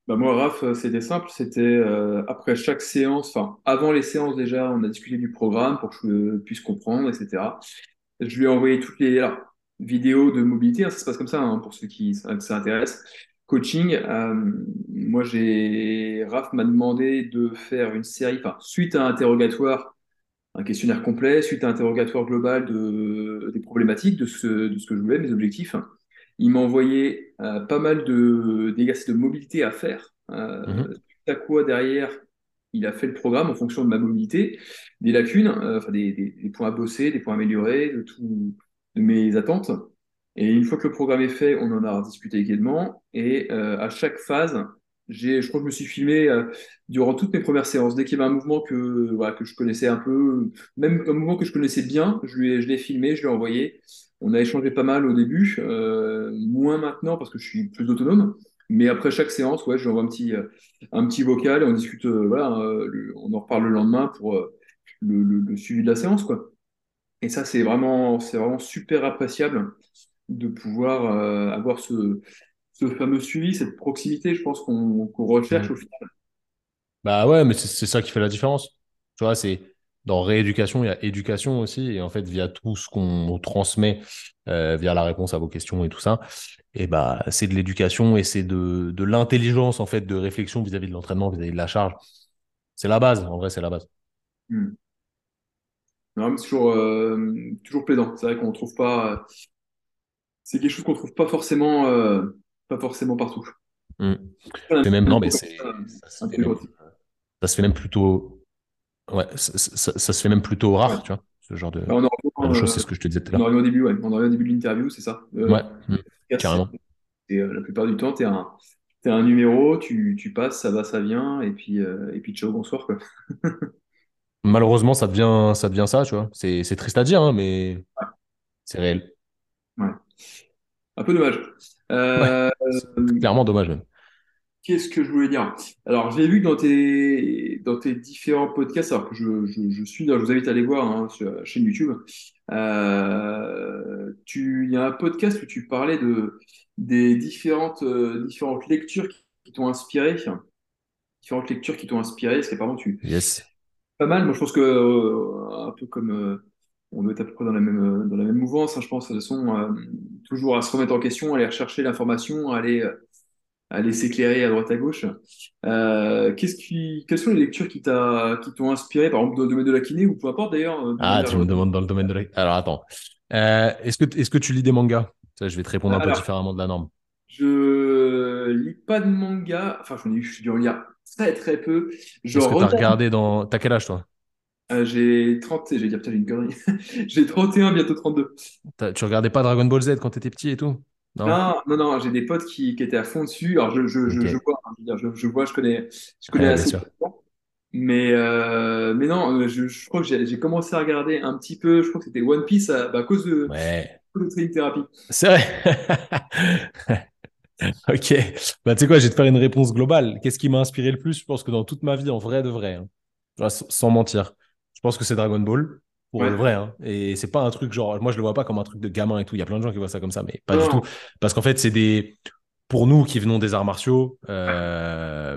Bah moi, Raph, euh, c'était simple. C'était euh, après chaque séance, enfin, avant les séances déjà, on a discuté du programme pour que je puisse comprendre, etc. Je lui ai envoyé toutes les vidéos de mobilité. hein, ça se passe comme ça hein, pour ceux qui intéresse. Coaching. euh, moi, j'ai Raph m'a demandé de faire une série, enfin, suite à un interrogatoire un questionnaire complet, suite à un interrogatoire global de, des problématiques, de ce, de ce que je voulais, mes objectifs. Il m'a envoyé euh, pas mal de, d'exercices de mobilité à faire. Euh, suite à quoi, derrière, il a fait le programme en fonction de ma mobilité, des lacunes, euh, enfin des, des, des points à bosser, des points à améliorer, de, tout, de mes attentes. Et une fois que le programme est fait, on en a discuté également. Et euh, à chaque phase, j'ai, je crois que je me suis filmé euh, durant toutes mes premières séances. Dès qu'il y avait un mouvement que, voilà, que je connaissais un peu, même un mouvement que je connaissais bien, je lui ai- je l'ai filmé, je l'ai envoyé. On a échangé pas mal au début, euh, moins maintenant parce que je suis plus autonome. Mais après chaque séance, ouais, je lui envoie un petit, euh, un petit vocal et on discute, euh, voilà, euh, le- on en reparle le lendemain pour le, le- le suivi de la séance, quoi. Et ça, c'est vraiment, c'est vraiment super appréciable de pouvoir avoir ce, ce fameux suivi, cette proximité, je pense qu'on qu'on recherche au Mhm. final. Bah ouais, mais c'est c'est ça qui fait la différence. Tu vois, c'est dans rééducation, il y a éducation aussi. Et en fait, via tout ce qu'on transmet, euh, via la réponse à vos questions et tout ça, et bah, c'est de l'éducation et c'est de, de l'intelligence, en fait, de réflexion vis-à-vis de l'entraînement, vis-à-vis de la charge. C'est la base, en vrai, c'est la base. Hmm. Non, mais c'est toujours, euh, toujours plaisant. C'est vrai qu'on trouve pas, c'est quelque chose qu'on trouve pas forcément, euh, pas forcément partout. Mm. Et même, non, mais c'est, ça se fait même plutôt, ouais, ça, ça- ça se fait même plutôt Ouais. rare, tu vois, ce genre de, on en de choses, c'est ce que je te disais tout à on en au début, ouais. On en au début de l'interview, c'est ça. Ouais, Euh, mm, c'est- carrément. c'est, euh, la plupart du temps, tu es un, t'es un numéro, tu, tu passes, ça va, ça vient, et puis, euh, et puis ciao, bonsoir, quoi. Malheureusement, ça devient, ça devient ça, tu vois. C'est, c'est triste à dire, hein, mais c'est réel. Ouais. Un peu dommage. Ouais, Euh, c'est clairement dommage même. Qu'est-ce que je voulais dire? Alors, j'ai vu que dans tes, dans tes différents podcasts, alors que je, je, je suis, je vous invite à aller voir hein, sur la chaîne YouTube, euh, tu, il y a un podcast où tu parlais de, des différentes, euh, différentes lectures qui, qui t'ont inspiré, différentes lectures qui t'ont inspiré, parce qu'apparemment, tu, Yes. pas mal. Moi, je pense que, euh, un peu comme on doit être à peu près dans la même, dans la même mouvance, hein, je pense, de toute façon, toujours à se remettre en question, aller rechercher l'information, aller aller s'éclairer à droite à gauche. Euh, qu'est-ce qui, quelles sont les lectures qui t'a, qui t'ont inspiré, par exemple, dans le domaine de la kiné ou peu importe d'ailleurs, euh, Ah, tu me demandes dans le domaine de la... Alors, attends. Euh, est-ce que, est-ce que tu lis des mangas? Ça, je vais te répondre un peu différemment de la norme. je lis pas de manga, enfin, j'en ai eu, je dû en lire très très peu. Est-ce que tu as regarde, regardé dans... T'as quel âge, toi? euh, j'ai 30, j'ai dit, putain, j'ai une connerie. J'ai 31, bientôt 32. T'as- Tu regardais pas Dragon Ball Z quand t'étais petit et tout? Non? Non, non, non, j'ai des potes qui, qui étaient à fond dessus. Alors, je, vois, hein, je, veux dire, je, je vois, je connais, je connais Ouais, assez. Mais, euh, mais non, euh, je, je crois que j'ai commencé à regarder un petit peu, je crois que c'était One Piece à, bah, à cause de, Ouais. de Training Therapy. C'est vrai. Ok. Bah, tu sais quoi, je vais te faire une réponse globale. Qu'est-ce qui m'a inspiré le plus? Je pense que dans toute ma vie, en vrai de vrai, hein, sans mentir, je pense que c'est Dragon Ball. Pour le Ouais. vrai, hein. Et c'est pas un truc genre, moi je le vois pas comme un truc de gamin et tout. Il y a plein de gens qui voient ça comme ça, mais pas du tout. Parce qu'en fait, c'est des, pour nous qui venons des arts martiaux, euh,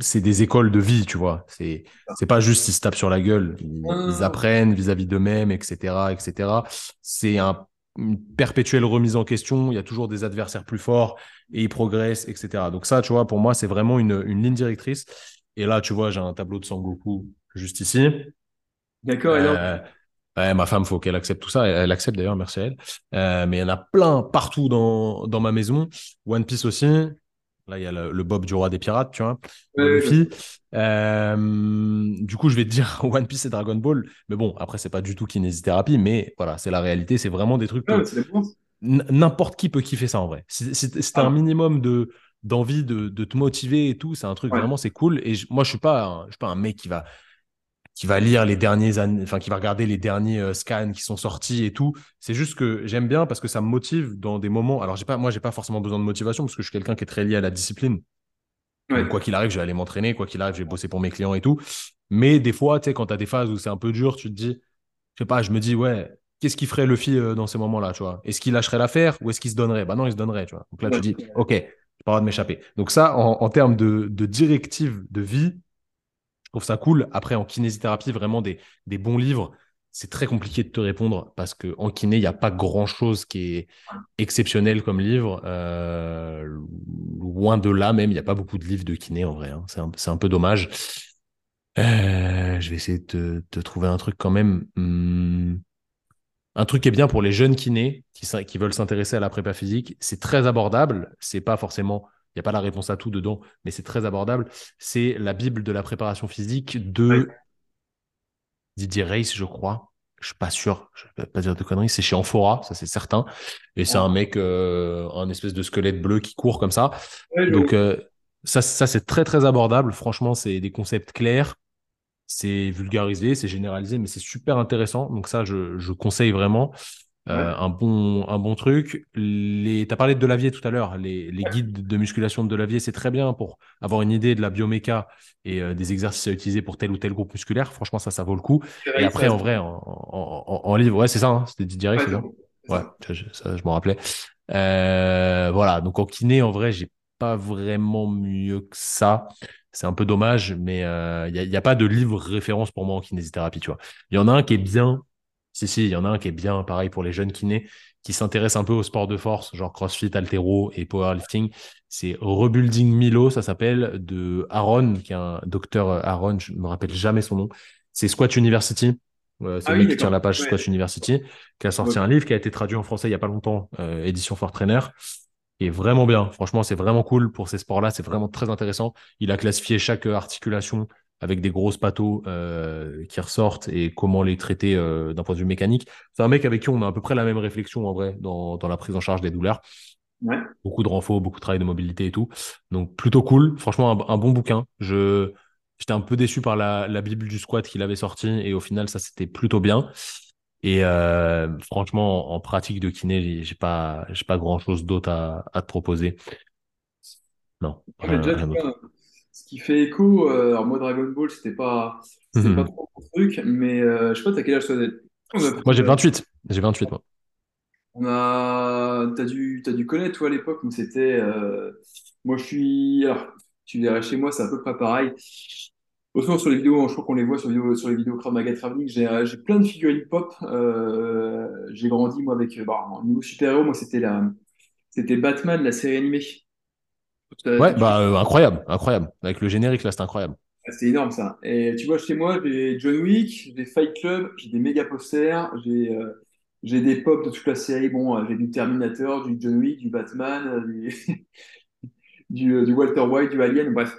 c'est des écoles de vie, tu vois. C'est, c'est pas juste ils se tapent sur la gueule, ils, apprennent vis-à-vis d'eux-mêmes, etc., etc. C'est un, une perpétuelle remise en question. Il y a toujours des adversaires plus forts et ils progressent, etc. Donc ça, tu vois, pour moi, c'est vraiment une, une ligne directrice. Et là, tu vois, j'ai un tableau de Sangoku juste ici. D'accord, énorme. Euh, ouais, ma femme, faut qu'elle accepte tout ça. Elle, elle accepte d'ailleurs, merci à elle. Euh, mais il y en a plein partout dans, dans ma maison. One Piece aussi. Là, il y a le, le Bob du roi des pirates, tu vois, Ouais, ouais. Euh, du coup, je vais te dire One Piece et Dragon Ball. Mais bon, après, c'est pas du tout kinésithérapie, mais voilà, c'est la réalité. C'est vraiment des trucs mais que n'importe qui peut kiffer ça en vrai. Si, si, si t'as un Ah, minimum de d'envie de, de te motiver et tout, c'est un truc vraiment, c'est cool. Et moi, je suis pas, un- je suis pas un mec qui va qui va lire les derniers, an- enfin qui va regarder les derniers euh, scans qui sont sortis et tout. C'est juste que j'aime bien parce que ça me motive dans des moments. Alors j'ai pas, moi j'ai pas forcément besoin de motivation parce que je suis quelqu'un qui est très lié à la discipline. Donc quoi qu'il arrive, je vais aller m'entraîner, quoi qu'il arrive, je vais bosser pour mes clients et tout. Mais des fois, tu sais, quand tu as des phases où c'est un peu dur, tu te dis, je sais pas, je me dis, ouais, qu'est-ce qui ferait Luffy euh, dans ces moments-là, tu vois? Est-ce qu'il lâcherait l'affaire ou est-ce qu'il se donnerait? Bah non, il se donnerait, tu vois. Donc là, tu Ouais. dis, ok, j'ai pas le droit de m'échapper. Donc ça, en, en termes de, de directive de vie, je trouve ça cool. Après, en kinésithérapie, vraiment des, des bons livres, c'est très compliqué de te répondre parce qu'en kiné, il n'y a pas grand-chose qui est exceptionnel comme livre. Euh, loin de là même, il n'y a pas beaucoup de livres de kiné en vrai. hein. C'est un, peu dommage. Euh, je vais essayer de te, trouver un truc quand même. Hum, un truc qui est bien pour les jeunes kinés qui, qui veulent s'intéresser à la prépa physique. C'est très abordable. C'est pas forcément, n'y a pas la réponse à tout dedans, mais c'est très abordable. C'est la Bible de la préparation physique de Didier Reis, je crois. Je suis pas sûr, je vais pas dire de conneries. C'est chez Amphora, ça c'est certain. Et c'est un mec, euh, un espèce de squelette bleu qui court comme ça. Ouais, Donc euh, ça, ça c'est très très abordable. Franchement, c'est des concepts clairs, c'est vulgarisé, c'est généralisé, mais c'est super intéressant. Donc ça, je, je conseille vraiment. Ouais. Euh, un bon, un bon truc. Les... Tu as parlé de Delavier tout à l'heure. Les, les guides de musculation de Delavier, c'est très bien pour avoir une idée de la bioméca et euh, des exercices à utiliser pour tel ou tel groupe musculaire. Franchement, ça, ça vaut le coup. Et après, en vrai, en, en, en- livre, ouais, c'est ça, hein, c'était Didier Rey, ouais, c'est ça? Ouais, je, je m'en rappelais. Euh, voilà, donc en kiné, en vrai, j'ai pas vraiment mieux que ça. C'est un peu dommage, mais il euh, n'y a, y a pas de livre référence pour moi en kinésithérapie, tu vois. Il y en a un qui est bien, si, si, il y en a un qui est bien, pareil pour les jeunes kinés, qui s'intéressent un peu au sport de force, genre CrossFit, haltéro et powerlifting. C'est Rebuilding Milo, ça s'appelle, de Aaron, qui est un docteur euh, Aaron, je me rappelle jamais son nom. C'est Squat University. Euh, c'est Ah oui, mec qui tient la page Ouais. Squat University, qui a sorti Ouais. un livre qui a été traduit en français il y a pas longtemps, euh, édition Fort Trainer, est vraiment bien. Franchement, c'est vraiment cool pour ces sports-là, c'est vraiment très intéressant. Il a classifié chaque euh, articulation avec des grosses pathos euh, qui ressortent et comment les traiter euh, d'un point de vue mécanique. C'est un mec avec qui on a à peu près la même réflexion en vrai dans, dans la prise en charge des douleurs. Ouais. Beaucoup de renfort, beaucoup de travail de mobilité et tout. Donc plutôt cool. Franchement, un, un bon bouquin. Je J'étais un peu déçu par la, la Bible du squat qu'il avait sorti et au final, ça c'était plutôt bien. Et euh, franchement, en, pratique de kiné, j'ai pas, j'ai pas grand-chose d'autre à, à te proposer. Non, rien, rien ce qui fait écho, euh, alors moi, Dragon Ball, c'était pas, c'était pas trop mon truc, mais euh, je sais pas, t'as quel âge toi? Moi, j'ai euh, 28. J'ai 28, moi. on a, t'as dû, dû connaître, toi, à l'époque où c'était, euh, moi, je suis, alors, tu verrais chez moi, c'est à peu près pareil. Autant sur les vidéos, je crois qu'on les voit sur, les vidéos- sur les vidéos Krav Maga Traveling, j'ai plein de figurines pop. Euh, j'ai grandi, moi, avec, bah, au niveau super-héros, moi, c'était la, c'était Batman, la série animée. Ouais, bah euh, incroyable, incroyable. Avec le générique là, c'est incroyable. Ah, C'était énorme ça. Et tu vois, chez moi, j'ai John Wick, j'ai Fight Club, j'ai des méga posters, j'ai euh, j'ai des pop de toute la série. Bon, euh, j'ai du Terminator, du John Wick, du Batman, du, du, du Walter White, du Alien. Bref,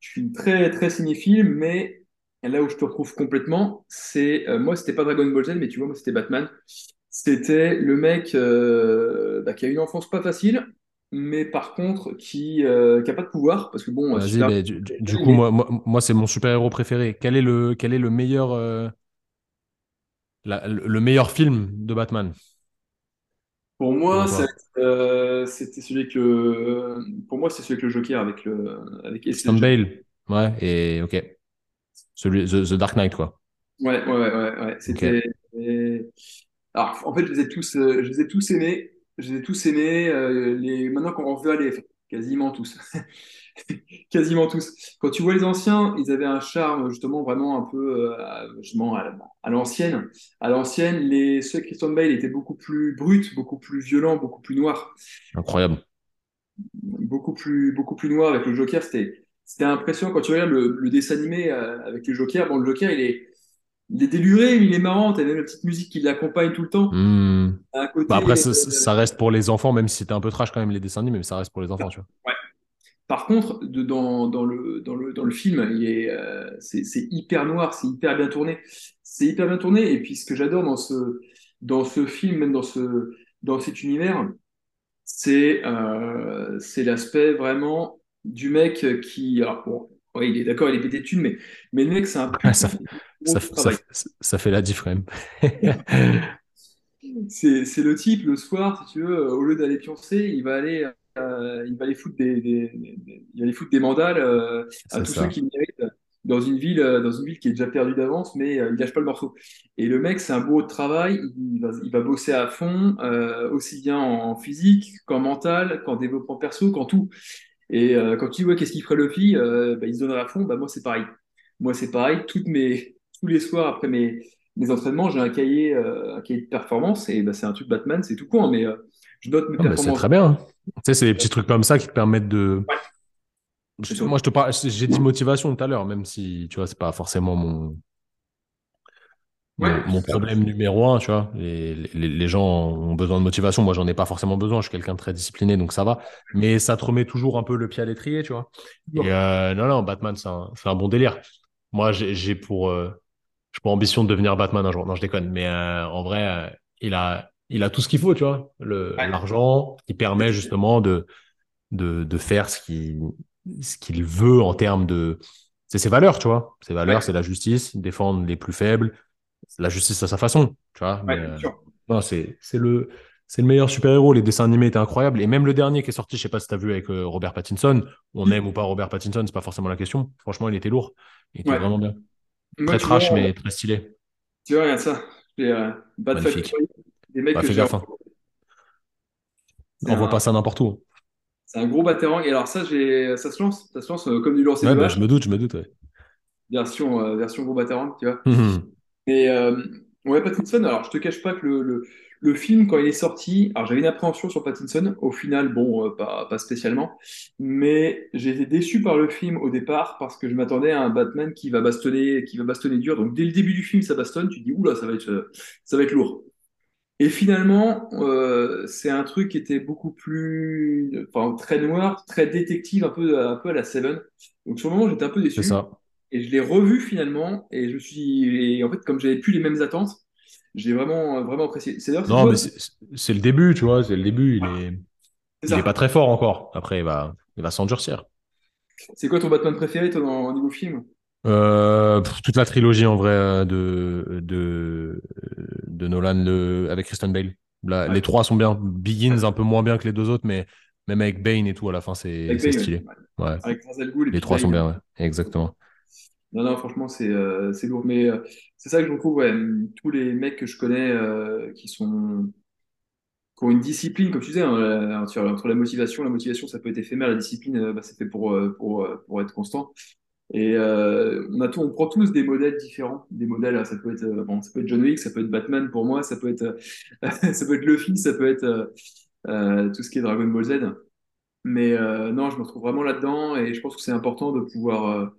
je suis très très cinéphile, mais là où je te retrouve complètement, c'est euh, moi, c'était pas Dragon Ball Z, mais tu vois, moi, c'était Batman. C'était le mec bah, qui a une enfance pas facile, mais par contre qui euh, qui a pas de pouvoir parce que bon, Vas-y, super, mais du, du- coup, est- moi, moi, moi, c'est mon super-héros préféré. Quel est le, quel est le meilleur, euh, la- le le meilleur film de Batman, pour moi, toi? euh, c'était celui que le, pour moi, c'est celui avec le Joker avec le avec Christian. Bale. Ouais, et ok. Celui, The, The Dark Knight, quoi. Ouais, ouais, ouais, ouais, ouais. Ok. C'était. Alors, en fait, je les ai tous, euh, je les ai tous aimés. Je les ai tous aimés. euh, les... Maintenant qu'on veut aller, enfin, quasiment tous. Quasiment tous. Quand tu vois les anciens, ils avaient un charme justement vraiment un peu euh, à- justement l'ancienne. À l'ancienne, les ceux de Christian Bale étaient beaucoup plus bruts, beaucoup plus violents, beaucoup plus noirs, Incroyable. beaucoup plus beaucoup plus noirs avec le Joker. C'était c'était impressionnant quand tu regardes le, le dessin animé euh, avec le Joker. Bon, le Joker, il est il est déluré, mais il est marrant. T'as même la petite musique qui l'accompagne tout le temps. Hmm. À Bah après, ça, euh, ça reste pour les enfants, même si c'était un peu trash quand même les dessins animés, mais ça reste pour les enfants, tu vois. ouais. Par contre, de- dans, dans le, dans le, dans le film, il est, euh, c'est, c'est hyper noir, c'est hyper bien tourné. C'est hyper bien tourné. Et puis, ce que j'adore dans ce, dans ce film, même dans ce, dans cet univers, c'est, euh, c'est l'aspect vraiment du mec qui, alors, bon, ouais, il est d'accord, il est pété de thunes, mais, mais le mec, c'est un putain ça, ça, ça, travail. ça fait la diff quand même. C'est, le type, le soir, si tu veux, euh, au lieu d'aller pioncer, il va aller, euh, il va aller foutre des, des- des- il va aller foutre des mandales euh, à tous ceux qui le méritent dans une ville, dans une ville qui est déjà perdue d'avance, mais euh, il lâche pas le morceau. Et le mec, c'est un beau travail, il va, il va bosser à fond, euh, aussi bien en physique qu'en mental, qu'en développement perso, qu'en tout. Et euh, quand tu vois qu'est-ce qu'il ferait fille, euh, bah, il se donnerait à fond, bah, moi c'est pareil. Moi c'est pareil, toutes mes, tous les soirs après mes, mes entraînements, j'ai un cahier, euh, un cahier de performance, et bah, c'est un truc Batman, c'est tout con, hein, mais euh, je note mes Ah, bah, c'est performances. très bien. hein. Tu sais, c'est des petits trucs comme ça qui te permettent de. Ouais, Je-. Moi, je te parle, j'ai dit motivation tout à l'heure, même si, tu vois, c'est pas forcément mon, Ouais, mon, mon problème numéro un, tu vois. Les, les, les gens ont besoin de motivation. Moi, j'en ai pas forcément besoin. Je suis quelqu'un de très discipliné, donc ça va. Mais ça te remet toujours un peu le pied à l'étrier, tu vois. Et euh, non, non, Batman, c'est un, un bon délire. Moi, j'ai pour, euh, pour ambition de devenir Batman un jour. Non, je déconne. Mais euh, en vrai, euh, il a, il a tout ce qu'il faut, tu vois. L'argent qui permet justement de, de, de faire ce qu'il, ce qu'il veut en termes de, c'est ses valeurs, tu vois. Ses valeurs, ouais, c'est la justice, défendre les plus faibles, la justice à sa façon, tu vois. ouais, Mais bien euh, non, c'est, c'est le, c'est le meilleur super-héros. Les dessins animés étaient incroyables. Et même le dernier qui est sorti, je sais pas si tu as vu avec euh, Robert Pattinson. On aime ou pas Robert Pattinson, c'est pas forcément la question. Franchement, il était lourd. Il était Ouais. vraiment bien. Moi, Très vois, trash, mais très stylé. tu vois, regarde ça. J'ai euh, Magnifique. Des mecs Bah, que fais gaffe, hein. C'est Envoie pas un, ça n'importe où. c'est un gros batterang. Et alors ça, j'ai, ça se lance, ça se lance euh, comme du lancer Ouais, bah, je me doute, je me doute, ouais. version, euh, version gros batterang, tu vois. Hum, Et euh, ouais, Pattinson, alors je te cache pas que le, le, film, quand il est sorti, alors j'avais une appréhension sur Pattinson, au final, bon, euh, pas, pas spécialement, mais j'ai été déçu par le film au départ parce que je m'attendais à un Batman qui va bastonner, qui va bastonner dur. Donc dès le début du film, ça bastonne, tu te dis, oula, ça va être, euh, ça va être lourd. Et finalement, c'est un truc qui était beaucoup plus, enfin, très noir, très détective, un peu, un peu à la Seven. Donc sur le moment, j'étais un peu c'est déçu. ça. Et je l'ai revu finalement, et je me suis, et en fait, comme j'avais plus les mêmes attentes, j'ai vraiment, vraiment apprécié. C'est Non, toi, mais c'est le début, tu vois. C'est le début. Il est, il est pas très fort encore. Après, il va, il va s'endurcir. C'est quoi ton Batman préféré, toi, dans, au niveau film? Euh, toute la trilogie en vrai euh, de, de, de Nolan le, avec Kristen Bale. Là, Ouais, les trois sont bien. Begins un peu moins bien que les deux autres, mais même avec Bane et tout, à la fin, c'est ouais. stylé. Ouais, Avec les trois sont bien, ouais. Exactement. Non, non, franchement, c'est euh, c'est lourd. Mais euh, c'est ça que je retrouve, ouais, tous les mecs que je connais euh, qui sont, qui ont une discipline, comme tu disais, hein, euh, entre, la motivation, la motivation, ça peut être éphémère, la discipline, euh, bah, c'est fait pour, euh, pour, pour être constant. Et euh, on a tout, on prend tous des modèles différents, des modèles. Ça peut être bon, ça peut être John Wick, ça peut être Batman pour moi, ça peut être ça peut être Luffy, ça peut être euh, tout ce qui est Dragon Ball Z. Mais euh, non, je me retrouve vraiment là-dedans et je pense que c'est important de pouvoir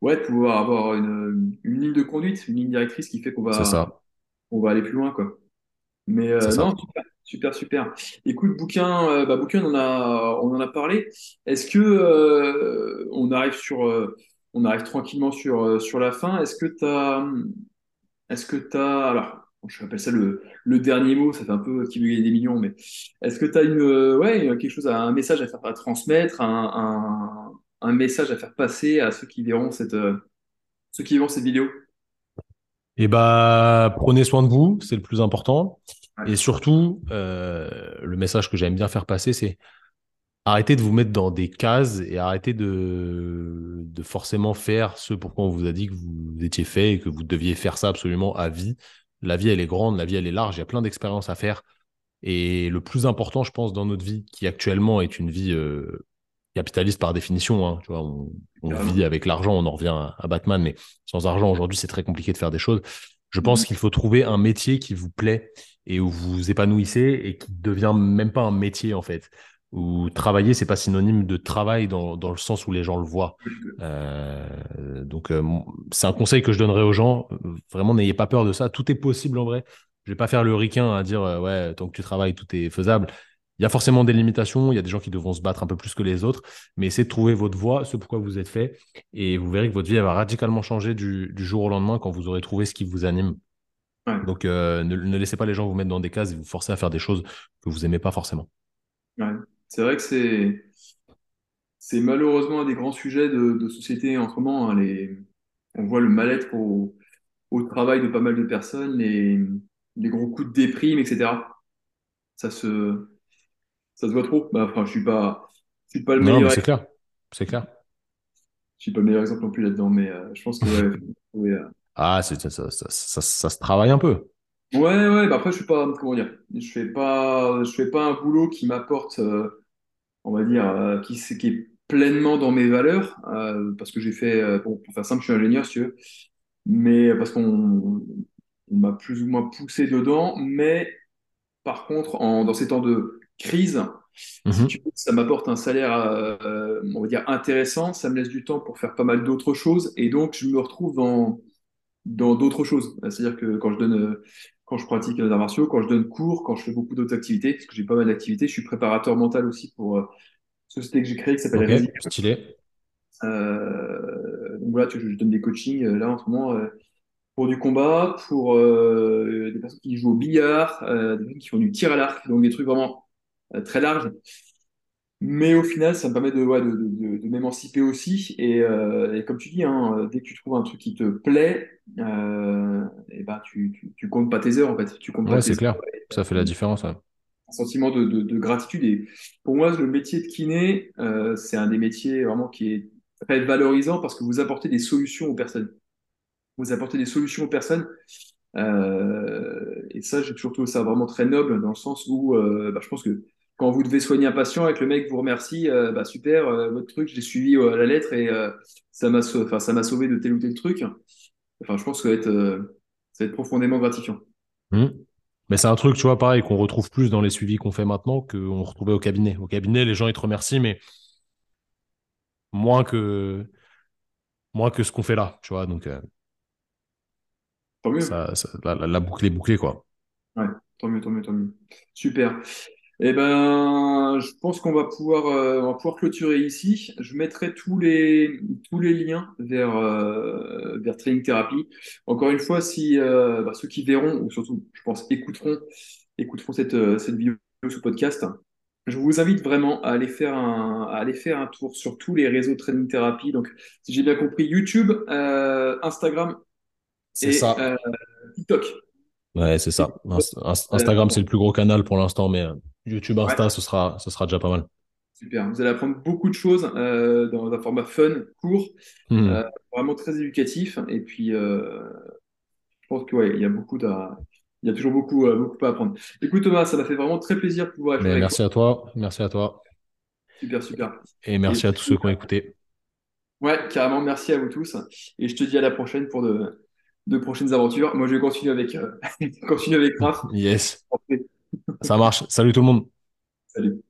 ouais, de pouvoir avoir une, une ligne de conduite, une ligne directrice qui fait qu'on va ça. on va aller plus loin quoi. Mais euh, non, super, super, super. Écoute, bouquin, euh, bah, bouquin, on en a, on en a parlé. Est-ce que euh, on arrive sur, euh, on arrive tranquillement sur, euh, sur la fin? Est-ce que t'as, est-ce que t'as, alors, je appelle ça le, le dernier mot, ça fait un peu qui veut gagner des millions, mais est-ce que tu as une, ouais, quelque chose, un message à faire à transmettre, un, un, un message à faire passer à ceux qui verront cette, euh, ceux qui verront cette vidéo? Et bah, prenez soin de vous, c'est le plus important. Ouais, Et surtout, euh, le message que j'aime bien faire passer, c'est arrêtez de vous mettre dans des cases et arrêtez de, de forcément faire ce pourquoi on vous a dit que vous étiez fait et que vous deviez faire ça absolument à vie. La vie, elle est grande, la vie, elle est large, il y a plein d'expériences à faire. Et le plus important, je pense, dans notre vie, qui actuellement est une vie euh, capitaliste par définition, hein, tu vois, on, vit avec l'argent, on en revient à, à Batman, mais sans argent, aujourd'hui, c'est très compliqué de faire des choses. Je pense Mhm. qu'il faut trouver un métier qui vous plaît et où vous vous épanouissez et qui devient même pas un métier, en fait. Où travailler, c'est pas synonyme de travail dans, dans le sens où les gens le voient. Euh, donc, euh, c'est un conseil que je donnerais aux gens. Vraiment, n'ayez pas peur de ça. Tout est possible en vrai. Je vais pas faire le ricain à dire euh, ouais, tant que tu travailles, tout est faisable. Il y a forcément des limitations. Il y a des gens qui devront se battre un peu plus que les autres, mais essayez de trouver votre voie, ce pourquoi vous êtes fait, et vous verrez que votre vie elle va radicalement changer du, du jour au lendemain quand vous aurez trouvé ce qui vous anime. Ouais, Donc, euh, ne, ne laissez pas les gens vous mettre dans des cases et vous forcer à faire des choses que vous aimez pas forcément. ouais. C'est vrai que c'est, c'est malheureusement un des grands sujets de, de société en ce moment. hein, les, on voit le mal-être au, au travail de pas mal de personnes, les, les gros coups de déprime, etc. Ça se, ça se voit trop. Bah, enfin, je suis pas, je suis pas le Non, meilleur, c'est clair. C'est clair. je suis pas le meilleur exemple non plus là-dedans, mais euh, je pense que ouais, euh, Ah, ça, ça, ça, ça- se travaille un peu. Ouais, ouais, bah après, je suis pas, comment dire, je fais pas, je fais pas un boulot qui m'apporte, euh, on va dire, qui, est pleinement dans mes valeurs, parce que j'ai fait, bon, pour faire simple, je suis ingénieur, si tu veux, mais parce qu'on on m'a plus ou moins poussé dedans, mais par contre, en, dans ces temps de crise, si Mhm. tu veux, ça m'apporte un salaire, euh, on va dire, intéressant, ça me laisse du temps pour faire pas mal d'autres choses, et donc je me retrouve dans dans d'autres choses. C'est-à-dire que quand je donne, quand je pratique les arts martiaux, quand je donne cours, quand je fais beaucoup d'autres activités, parce que j'ai pas mal d'activités, je suis préparateur mental aussi pour euh, une société que j'ai créée qui s'appelle Ok, Résilience. stylé. Euh, donc voilà, je, je donne des coachings là en ce moment euh, pour du combat, pour euh, des personnes qui jouent au billard, des personnes qui font du tir à l'arc, donc des trucs vraiment très larges. Mais au final, ça me permet de, ouais, de, de, de- de m'émanciper aussi. Et, euh, et comme tu dis, hein, euh, dès que tu trouves un truc qui te plaît, euh, et ben, tu, tu, tu comptes pas tes heures, en fait. Tu comptes Ouais, c'est clair. Ça fait la différence. ouais. Un sentiment de, de, de gratitude. Et pour moi, le métier de kiné, euh, c'est un des métiers vraiment qui est très valorisant parce que vous apportez des solutions aux personnes. Vous apportez des solutions aux personnes. Euh, et ça, j'ai toujours trouvé ça vraiment très noble dans le sens où euh, bah, je pense que quand vous devez soigner un patient et que le mec vous remercie, euh, bah, super, euh, votre truc, je l'ai suivi euh, à la lettre et euh, ça m'a enfin, ça m'a sauvé de tel ou tel truc. Enfin, je pense que ça va être, euh, ça va être profondément gratifiant. Mhm. Mais c'est un truc, tu vois, pareil, qu'on retrouve plus dans les suivis qu'on fait maintenant qu'on retrouvait au cabinet. Au cabinet, les gens, ils te remercient, mais moins que, moins que ce qu'on fait là, tu vois. Donc, euh, Tant mieux. ça, ça- la, la- la boucle est bouclée, quoi. Ouais, tant mieux, tant mieux, tant mieux. Super. Eh ben, je pense qu'on va pouvoir, euh, on va pouvoir clôturer ici. Je mettrai tous les, tous les liens vers, euh, vers Training Therapy. Encore une fois, si euh, bah, ceux qui verront, ou surtout, je pense, écouteront, écouteront cette, euh, cette vidéo, ce podcast, je vous invite vraiment à aller faire un, à aller faire un tour sur tous les réseaux Training Therapy. Donc, si j'ai bien compris, YouTube, euh, Instagram et ça. euh, TikTok. Ouais, c'est ça. Inst- Inst- Instagram, c'est le plus gros canal pour l'instant, mais euh, YouTube, Ouais. Insta, ce sera, ce sera déjà pas mal. Super. Vous allez apprendre beaucoup de choses euh, dans un format fun, court, Mhm. euh, vraiment très éducatif. Et puis, euh, je pense que ouais, il y a beaucoup à, il y a toujours beaucoup, beaucoup à apprendre. Écoute Thomas, ça m'a fait vraiment très plaisir de pouvoir échanger Mais avec toi. merci à toi. Merci à toi. Super, super. Et Et merci à tous ceux qui ont écouté. ouais, carrément, merci à vous tous. Et je te dis à la prochaine pour de, de prochaines aventures. Moi, je vais continuer avec, euh, continuer avec Raph. Yes. Ça marche. Salut tout le monde. Salut.